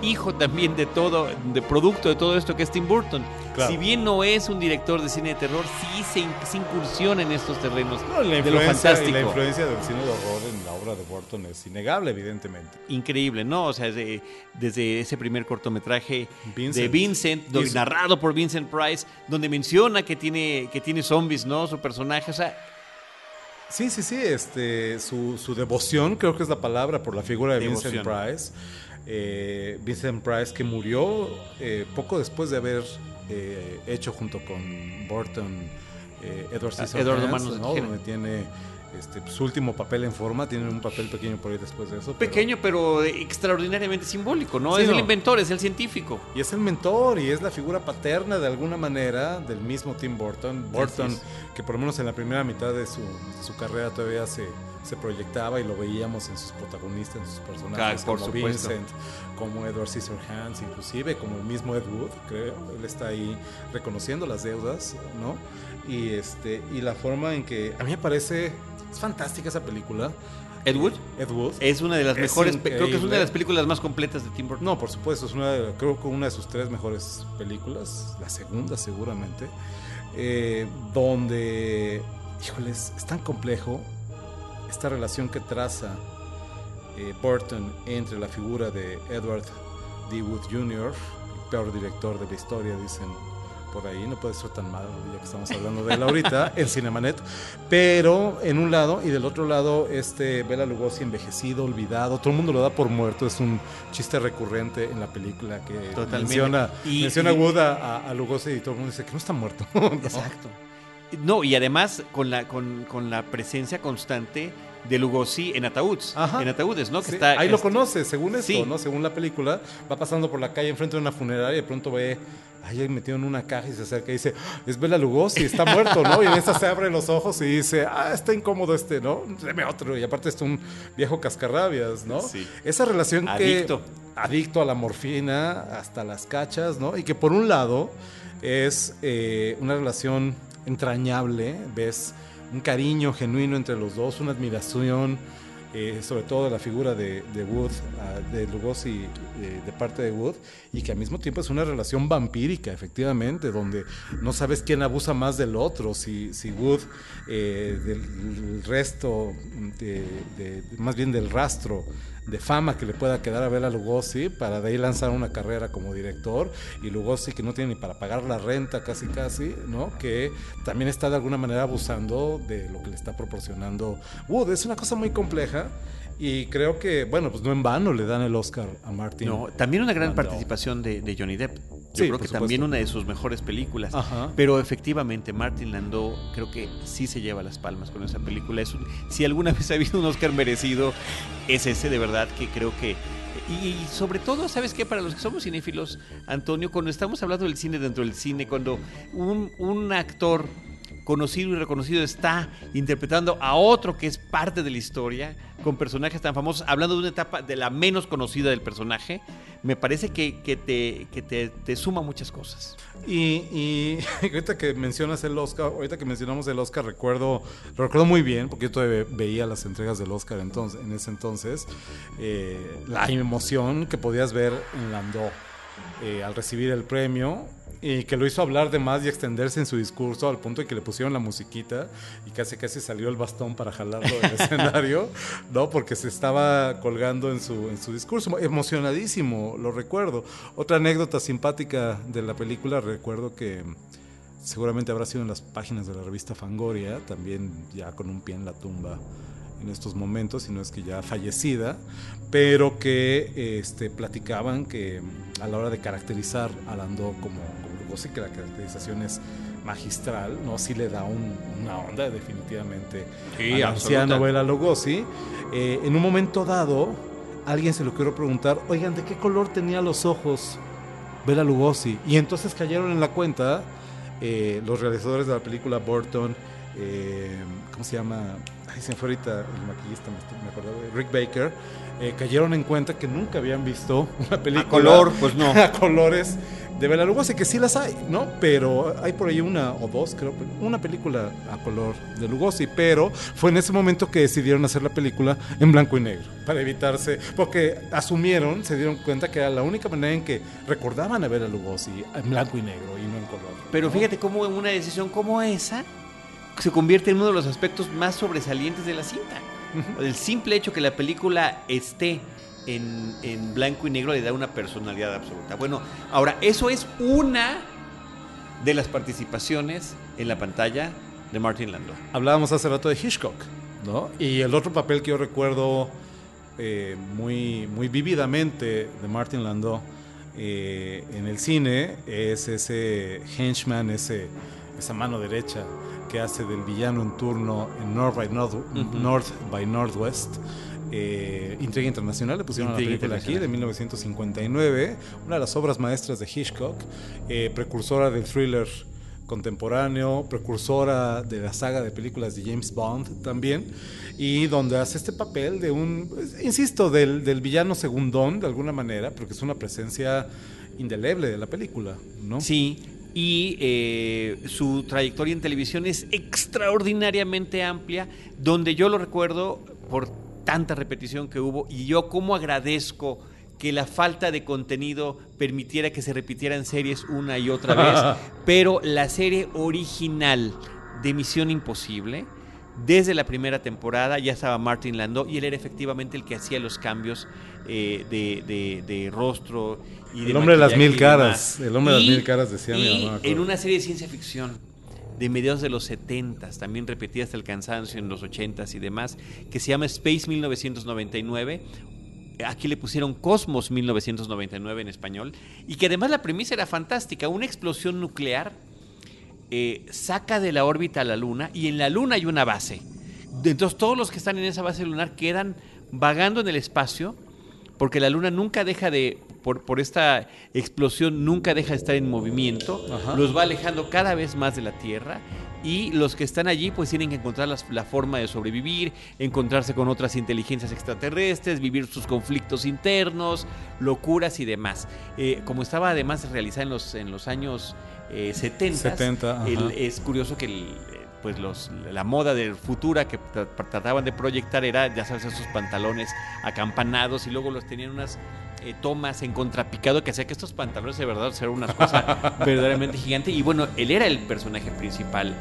hijo también de todo, de producto de todo esto que es Tim Burton. Claro. Si bien no es un director de cine de terror, sí se, in- se incursiona en estos terrenos No, la de lo y fantástico. la influencia del cine de horror en la obra de Burton es innegable, evidentemente. Increíble, ¿no? O sea, de- desde ese primer cortometraje de Vincent. Narrado por Vincent Price, donde menciona que tiene, que tiene zombies, ¿no? Su personaje, o sea, Sí, sí, sí, este, su, su devoción, creo que es la palabra, por la figura de Vincent. Price. Eh, Vincent Price que murió eh, poco después de haber eh, hecho junto con Burton, eh, Edward Ah, Scissorhands, Edward donde tiene este, su último papel en forma, tiene un papel pequeño por ahí después de eso. pero- Pequeño, pero extraordinariamente simbólico, ¿no? Sí, es no. el inventor, es el científico. Y es el mentor y es la figura paterna de alguna manera del mismo Tim Burton. Burton, que por lo menos en la primera mitad de su, de su carrera todavía se, se proyectaba y lo veíamos en sus protagonistas, en sus personajes, por como supuesto. Vincent, como Edward Scissorhands, inclusive como el mismo Ed Wood, creo. Él está ahí reconociendo las deudas, ¿no? Y, este, y la forma en que a mí me parece, es fantástica esa película. Ed Wood Ed Wood. es una de las Es mejores, creo que es una de las películas más completas de Tim Burton. No, por supuesto, es una, de- creo que una de sus tres mejores películas, la segunda seguramente, eh, donde, híjoles, es tan complejo esta relación que traza eh, Burton entre la figura de Edward D. Wood Jr., el peor director de la historia, dicen por ahí, no puede ser tan malo ya que estamos hablando de él ahorita, en Cinemanet, pero en un lado y del otro lado este Bela Lugosi envejecido, olvidado, todo el mundo lo da por muerto, es un chiste recurrente en la película que Totalmente. menciona, Y- menciona y- Wood a, a- a Lugosi y todo el mundo dice que no está muerto. ¿no? Exacto. No, y además con la, con, con la presencia constante de Lugosi en ataúds. Ajá. En ataúdes, ¿no? Que Sí, está, ahí lo este, conoce, según esto, Sí. ¿no? Según la película, va pasando por la calle enfrente de una funeraria y de pronto ve ahí metido en una caja y se acerca y dice, "Ah, es Bela Lugosi, está muerto, ¿no? Y en esta se abre los ojos y dice, ah, está incómodo este, ¿no? Deme otro. Y aparte es un viejo cascarrabias, ¿no? Sí. Esa relación Adicto. que... Adicto a la morfina, hasta las cachas, ¿no? Y que por un lado es eh, una relación entrañable, ves un cariño genuino entre los dos, una admiración, eh, sobre todo de la figura de, de Wood, ah, de Lugosi eh, de parte de Wood, y que al mismo tiempo es una relación vampírica, efectivamente, donde no sabes quién abusa más del otro, si, si Wood eh, del resto, más bien del rastro de fama que le pueda quedar a Bela Lugosi para de ahí lanzar una carrera como director y Lugosi que no tiene ni para pagar la renta casi casi, ¿no? Que también está de alguna manera abusando de lo que le está proporcionando Wood. Es una cosa muy compleja y creo que, bueno, pues no en vano le dan el Oscar a Martin. No, también una gran Landau. participación de, de Johnny Depp. Yo Sí, creo que supuesto. también una de sus mejores películas. Ajá. Pero efectivamente, Martin Landau creo que sí se lleva las palmas con esa película. Es un- si alguna vez ha habido un Oscar merecido, es ese de verdad que creo que... Y, y sobre todo, ¿sabes qué? Para los que somos cinéfilos, Antonio, cuando estamos hablando del cine dentro del cine, cuando un, un actor conocido y reconocido está interpretando a otro que es parte de la historia, con personajes tan famosos, hablando de una etapa de la menos conocida del personaje, me parece que, que te, que te, te suma muchas cosas. Y, ahorita que mencionas el Oscar, ahorita que mencionamos el Oscar, recuerdo, recuerdo muy bien, porque yo todavía veía las entregas del Oscar entonces, en ese entonces, eh, la emoción que podías ver en Landau eh, al recibir el premio. Y que lo hizo hablar de más y extenderse en su discurso al punto de que le pusieron la musiquita y casi casi salió el bastón para jalarlo del escenario, ¿no? Porque se estaba colgando en su, en su discurso, emocionadísimo, lo recuerdo. Otra anécdota simpática de la película, recuerdo que seguramente habrá sido en las páginas de la revista Fangoria, también ya con un pie en la tumba en estos momentos, si no es que ya fallecida, pero que este, platicaban que a la hora de caracterizar a Landau como, como Lugosi, que la caracterización es magistral, ¿no? Sí le da un- una onda definitivamente Sí, a la Bela Lugosi. Eh, en un momento dado, alguien se lo quiero preguntar, oigan, ¿de qué color tenía los ojos Bela Lugosi? Y entonces cayeron en la cuenta eh, los realizadores de la película Burton, eh, ¿cómo se llama? Ay, se me fue ahorita el maquillista, me, acordaba de Rick Baker, eh, cayeron en cuenta que nunca habían visto una película color, pues no. a colores de Bela Lugosi, que sí las hay, ¿no? Pero hay por ahí una o dos, creo, una película a color de Lugosi, pero fue en ese momento que decidieron hacer la película en blanco y negro, para evitarse, porque asumieron, se dieron cuenta que era la única manera en que recordaban a Bela Lugosi en blanco y negro y no en color. Pero ¿no? fíjate cómo una decisión como esa se convierte en uno de los aspectos más sobresalientes de la cinta. El simple hecho que la película esté en, en blanco y negro le da una personalidad absoluta. Bueno, ahora, eso es una de las participaciones en la pantalla de Martin Landau. Hablábamos hace rato de Hitchcock, ¿no? Y el otro papel que yo recuerdo eh, muy, muy vívidamente de Martin Landau eh, en el cine es ese henchman, ese, esa mano derecha que hace del villano en turno en North by, North, North by Northwest. Eh, Intriga Internacional, le pusieron Intriga la película aquí de 1959, una de las obras maestras de Hitchcock, eh, precursora del thriller contemporáneo, precursora de la saga de películas de James Bond también, y donde hace este papel de un, insisto, del, del villano segundón de alguna manera, porque es una presencia indeleble de la película, ¿no? Sí, y eh, su trayectoria en televisión es extraordinariamente amplia, donde yo lo recuerdo por tanta repetición que hubo y yo como agradezco que la falta de contenido permitiera que se repitieran series una y otra vez, pero la serie original de Misión Imposible, desde la primera temporada ya estaba Martin Landau y él era efectivamente el que hacía los cambios eh, de, de- de rostro y de El hombre de las mil caras, el hombre de las mil caras, decía mi mamá, en una serie de ciencia ficción de mediados de los 70, también repetida hasta el cansancio en los 80s y demás, que se llama Space 1999. Aquí le pusieron Cosmos 1999 en español. Y que además la premisa era fantástica. Una explosión nuclear eh, saca de la órbita a la Luna y en la Luna hay una base. Entonces todos los que están en esa base lunar quedan vagando en el espacio porque la Luna nunca deja de, por, por esta explosión, nunca deja de estar en movimiento, Ajá. los va alejando cada vez más de la Tierra y los que están allí pues tienen que encontrar las- la forma de sobrevivir, encontrarse con otras inteligencias extraterrestres, vivir sus conflictos internos, locuras y demás. Eh, como estaba además realizada en los, en los años eh, 70, 70, ajá. el- es curioso que el, eh, pues los, la moda del futura que tra- trataban de proyectar era, ya sabes, esos pantalones acampanados y luego los tenían unas eh, tomas en contrapicado que hacía que estos pantalones de verdad fueran una cosa verdaderamente gigante. Y bueno, él era el personaje principal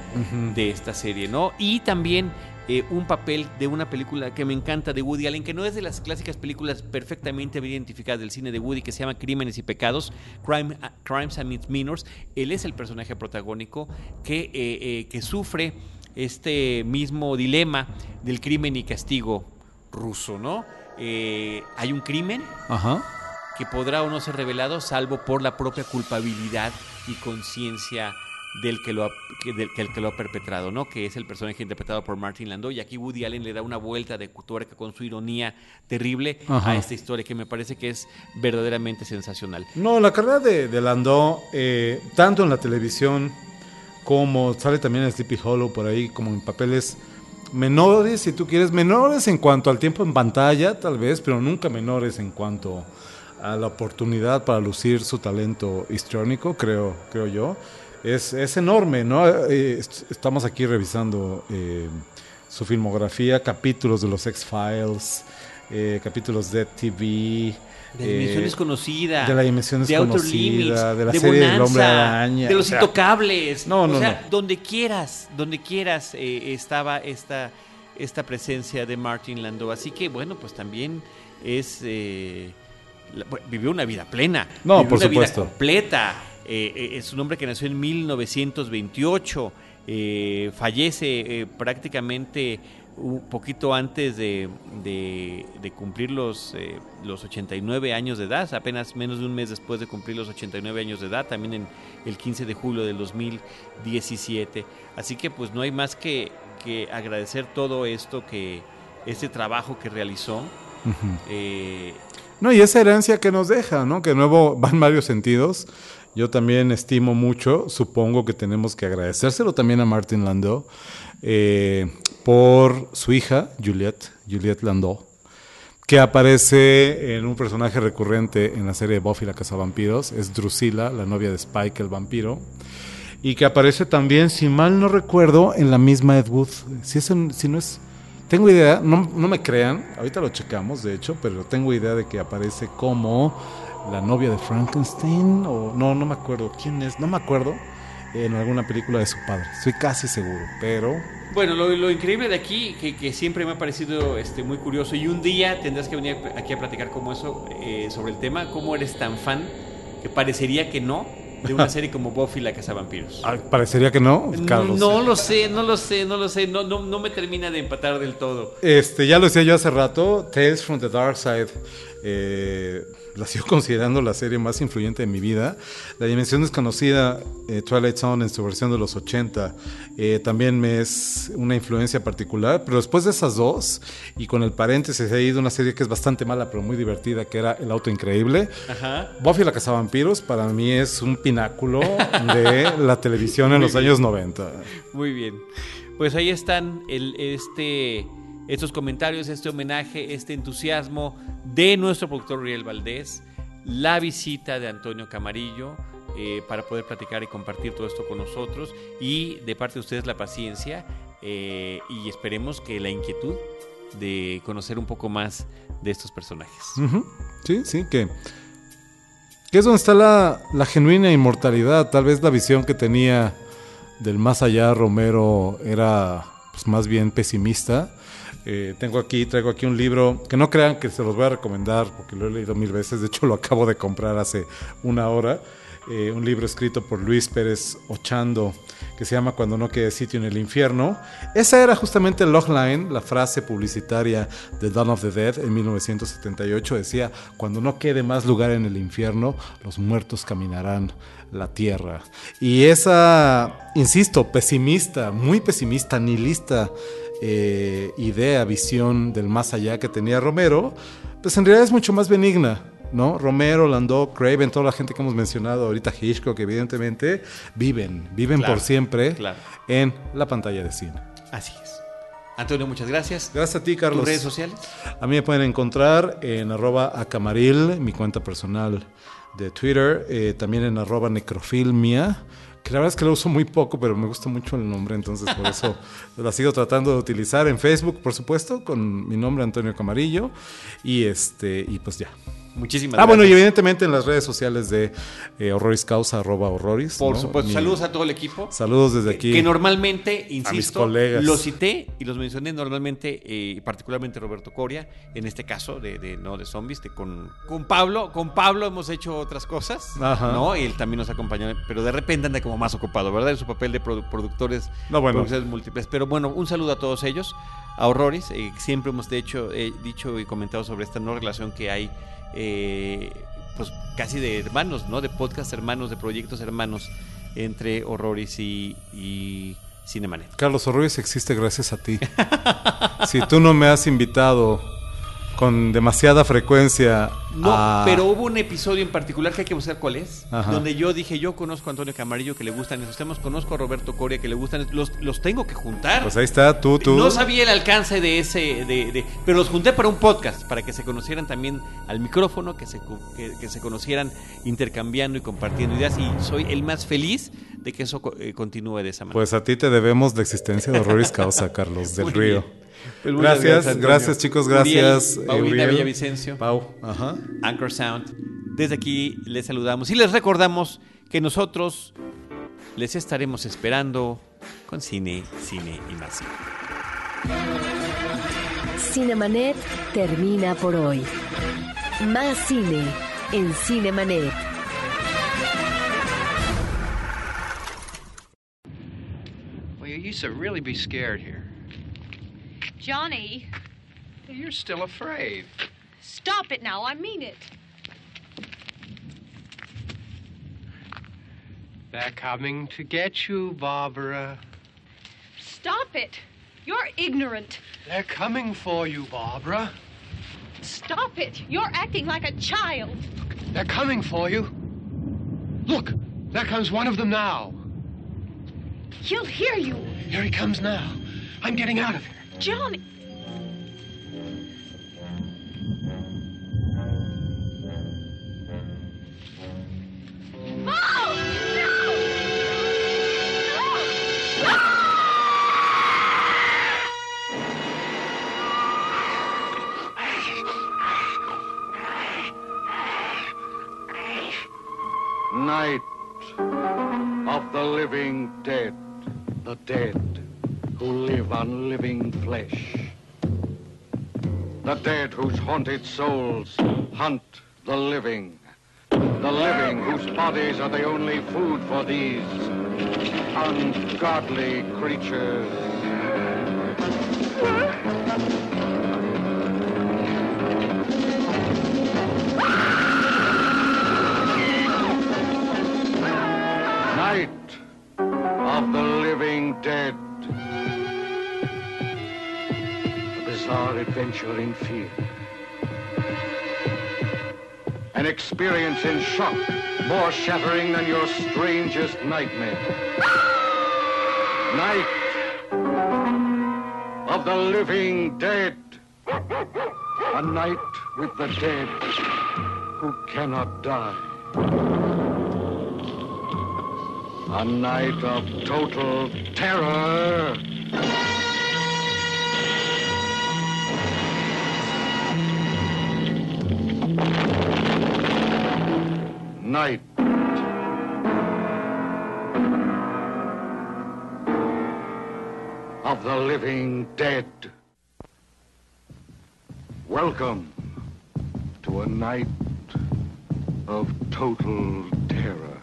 de esta serie, ¿no? Y también eh, un papel de una película que me encanta de Woody Allen, que no es de las clásicas películas perfectamente bien identificadas del cine de Woody, que se llama Crímenes y Pecados, Crime- Crimes and Misdemeanors. Él es el personaje protagónico que, eh, eh, que sufre este mismo dilema del crimen y castigo ruso, ¿no? Eh, hay un crimen Ajá. que podrá o no ser revelado salvo por la propia culpabilidad y conciencia del que lo ha, que- del, lo ha perpetrado, ¿no? Que es el personaje interpretado por Martin Landau y aquí Woody Allen le da una vuelta de tuerca con su ironía terrible Ajá. a esta historia que me parece que es verdaderamente sensacional. No, la carrera de, de Landau, eh, tanto en la televisión como sale también en Sleepy Hollow por ahí, como en papeles menores, si tú quieres, menores en cuanto al tiempo en pantalla, tal vez, pero nunca menores en cuanto a la oportunidad para lucir su talento histriónico, creo, creo yo. Es, es enorme, ¿no? Eh, est- estamos aquí revisando eh, su filmografía, capítulos de los X-Files, eh, capítulos de TV. De la dimensión eh, desconocida. de la dimensión de Limits, de la serie del Bonanza, Hombre Araña, De los o sea, intocables. no, no, O sea, no. donde quieras, donde quieras eh, estaba esta, esta presencia de Martin Landau. Así que, bueno, pues también es... eh, la- vivió una vida plena. No, vivió por una vida supuesto. completa. Eh, es un hombre que nació en 1928. eh, fallece prácticamente un poquito antes de, de- de cumplir los, eh, los 89 años de edad, apenas menos de un mes después de cumplir los 89 años de edad, también en el 15 de julio del 2017. Así que pues no hay más que, que agradecer todo esto, que este trabajo que realizó. eh, No, y esa herencia que nos deja, ¿no? Que de nuevo va en varios sentidos. Yo también estimo mucho, supongo que tenemos que agradecérselo también a Martin Landau eh, por su hija, Juliette, Juliette Landau, que aparece en un personaje recurrente en la serie Buffy la Cazavampiros, es Drusilla, la novia de Spike el vampiro, y que aparece también, si mal no recuerdo, en la misma Ed Wood. Si, es en- si no es... Tengo idea, no, no me crean, ahorita lo checamos, de hecho, pero tengo idea de que aparece como la novia de Frankenstein, o no, no me acuerdo quién es, no me acuerdo, en alguna película de su padre. Estoy casi seguro, pero Bueno, lo, lo increíble de aquí, que, que siempre me ha parecido este, muy curioso, y un día tendrás que venir aquí a platicar como eso, eh, sobre el tema, cómo eres tan fan, que parecería que no, de una serie como Buffy la Cazavampiros. ah, parecería que no, Carlos. No lo sé, no lo sé, no lo sé, no, no, no me termina de empatar del todo. Este, ya lo decía yo hace rato, Tales from the Dark Side eh, la sigo considerando la serie más influyente de mi vida. La Dimensión Desconocida, eh, Twilight Zone en su versión de los 80, eh, también me es una influencia particular. Pero después de esas dos, y con el paréntesis ahí de una serie que es bastante mala pero muy divertida, que era El Auto Increíble, Ajá. Buffy la Cazavampiros para mí es un pináculo de la televisión en los años 90. Muy bien. Pues ahí están el, este, estos comentarios, este homenaje, este entusiasmo de nuestro productor Uriel Valdés, la visita de Antonio Camarillo eh, para poder platicar y compartir todo esto con nosotros y de parte de ustedes la paciencia eh, y esperemos que la inquietud de conocer un poco más de estos personajes. Sí, sí, que, que es donde está la, la genuina inmortalidad. Tal vez la visión que tenía del más allá Romero era pues, más bien pesimista. Eh, tengo aquí, traigo aquí un libro que no crean que se los voy a recomendar porque lo he leído mil veces. De hecho, lo acabo de comprar hace una hora. Eh, un libro escrito por Luis Pérez Ochando que se llama Cuando no quede sitio en el infierno. Esa era justamente el logline, la frase publicitaria de Dawn of the Dead en 1978. Decía, cuando no quede más lugar en el infierno, los muertos caminarán la tierra. Y esa, insisto, pesimista, muy pesimista, nihilista eh, idea, visión del más allá que tenía Romero, pues en realidad es mucho más benigna. ¿no? Romero, Landau, Craven, toda la gente que hemos mencionado ahorita, Hitchcock, evidentemente, viven, viven Claro, por siempre claro. en la pantalla de cine. Así es. Antonio, muchas gracias. Gracias a ti, ¿Tus Carlos. redes sociales? A mí me pueden encontrar en arroba acamaril, mi cuenta personal de Twitter, eh, también en arroba necrofilmia, que la verdad es que lo uso muy poco, pero me gusta mucho el nombre, entonces por eso la sigo tratando de utilizar en Facebook, por supuesto, con mi nombre Antonio Camarillo, y este, y pues ya. Muchísimas Ah, gracias. bueno, y evidentemente en las redes sociales de eh, Horroris Causa, arroba Horroris. Por ¿no? supuesto. Mi- Saludos a todo el equipo. Saludos desde Que- aquí. Que normalmente, insisto, mis colegas. los cité y los mencioné normalmente, eh, particularmente Roberto Coria, en este caso de, de- no de zombies, de con, con Pablo, con Pablo hemos hecho otras cosas, Ajá. ¿no? Y él también nos acompañó, pero de repente anda como más ocupado, ¿verdad? En su papel de produ- productores, No, bueno. productores múltiples. Pero bueno, un saludo a todos ellos, a Horroris, eh, siempre hemos de hecho, eh, dicho y comentado sobre esta no relación que hay. Eh, pues casi de hermanos, ¿no? De podcast hermanos, de proyectos hermanos entre Horroris y, y Cinemanet. Carlos Horroris existe gracias a ti. si tú no me has invitado con demasiada frecuencia No, a... pero hubo un episodio en particular que hay que buscar cuál es, Ajá. donde yo dije, yo conozco a Antonio Camarillo que le gustan esos temas, conozco a Roberto Coria que le gustan, los, los tengo que juntar. Pues ahí está, tú, tú. No sabía el alcance de ese, de, de- pero los junté para un podcast, para que se conocieran también al micrófono, que se, que, que se conocieran intercambiando y compartiendo ideas. Y soy el más feliz de que eso eh, continúe de esa manera. Pues a ti te debemos la existencia de Horroris Causa, Carlos del Muy Río. bien. Pues gracias, gracias, chicos, gracias. Uriel, eh, Paulina Uriel. Villavicencio. Pau, ajá. Anchor Sound. Desde aquí les saludamos y les recordamos que nosotros les estaremos esperando con cine, cine y más. cine. Cinemanet termina por hoy. Más cine en Cinemanet. Well, you used to really be scared here. Johnny, You're still afraid. stop it now. I mean it. They're coming to get you, Barbara. Stop it. You're ignorant. They're coming for you, Barbara. Stop it. You're acting like a child. They're coming for you. Look, there comes one of them now. He'll hear you. Here he comes now. I'm getting out of here. Johnny. Oh! Night of the living dead, the dead who live on living flesh. The dead whose haunted souls hunt the living. The living whose bodies are the only food for these ungodly creatures. Night of the living dead. Bizarre adventure in fear. An experience in shock more shattering than your strangest nightmare. Night of the living dead. A night with the dead who cannot die. A night of total terror. Night. Of the living dead. Welcome to a night of total terror.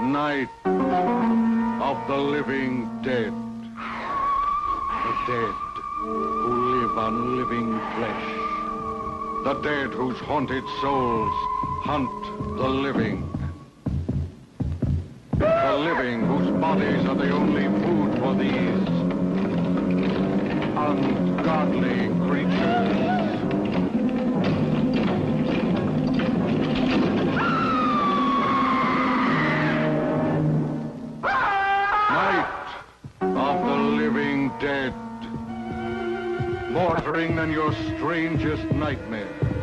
Night of the living dead. The dead who live on living flesh. The dead whose haunted souls hunt the living. The living whose bodies are the only food for these ungodly creatures. Night of the living dead. Thrilling than your strangest nightmare.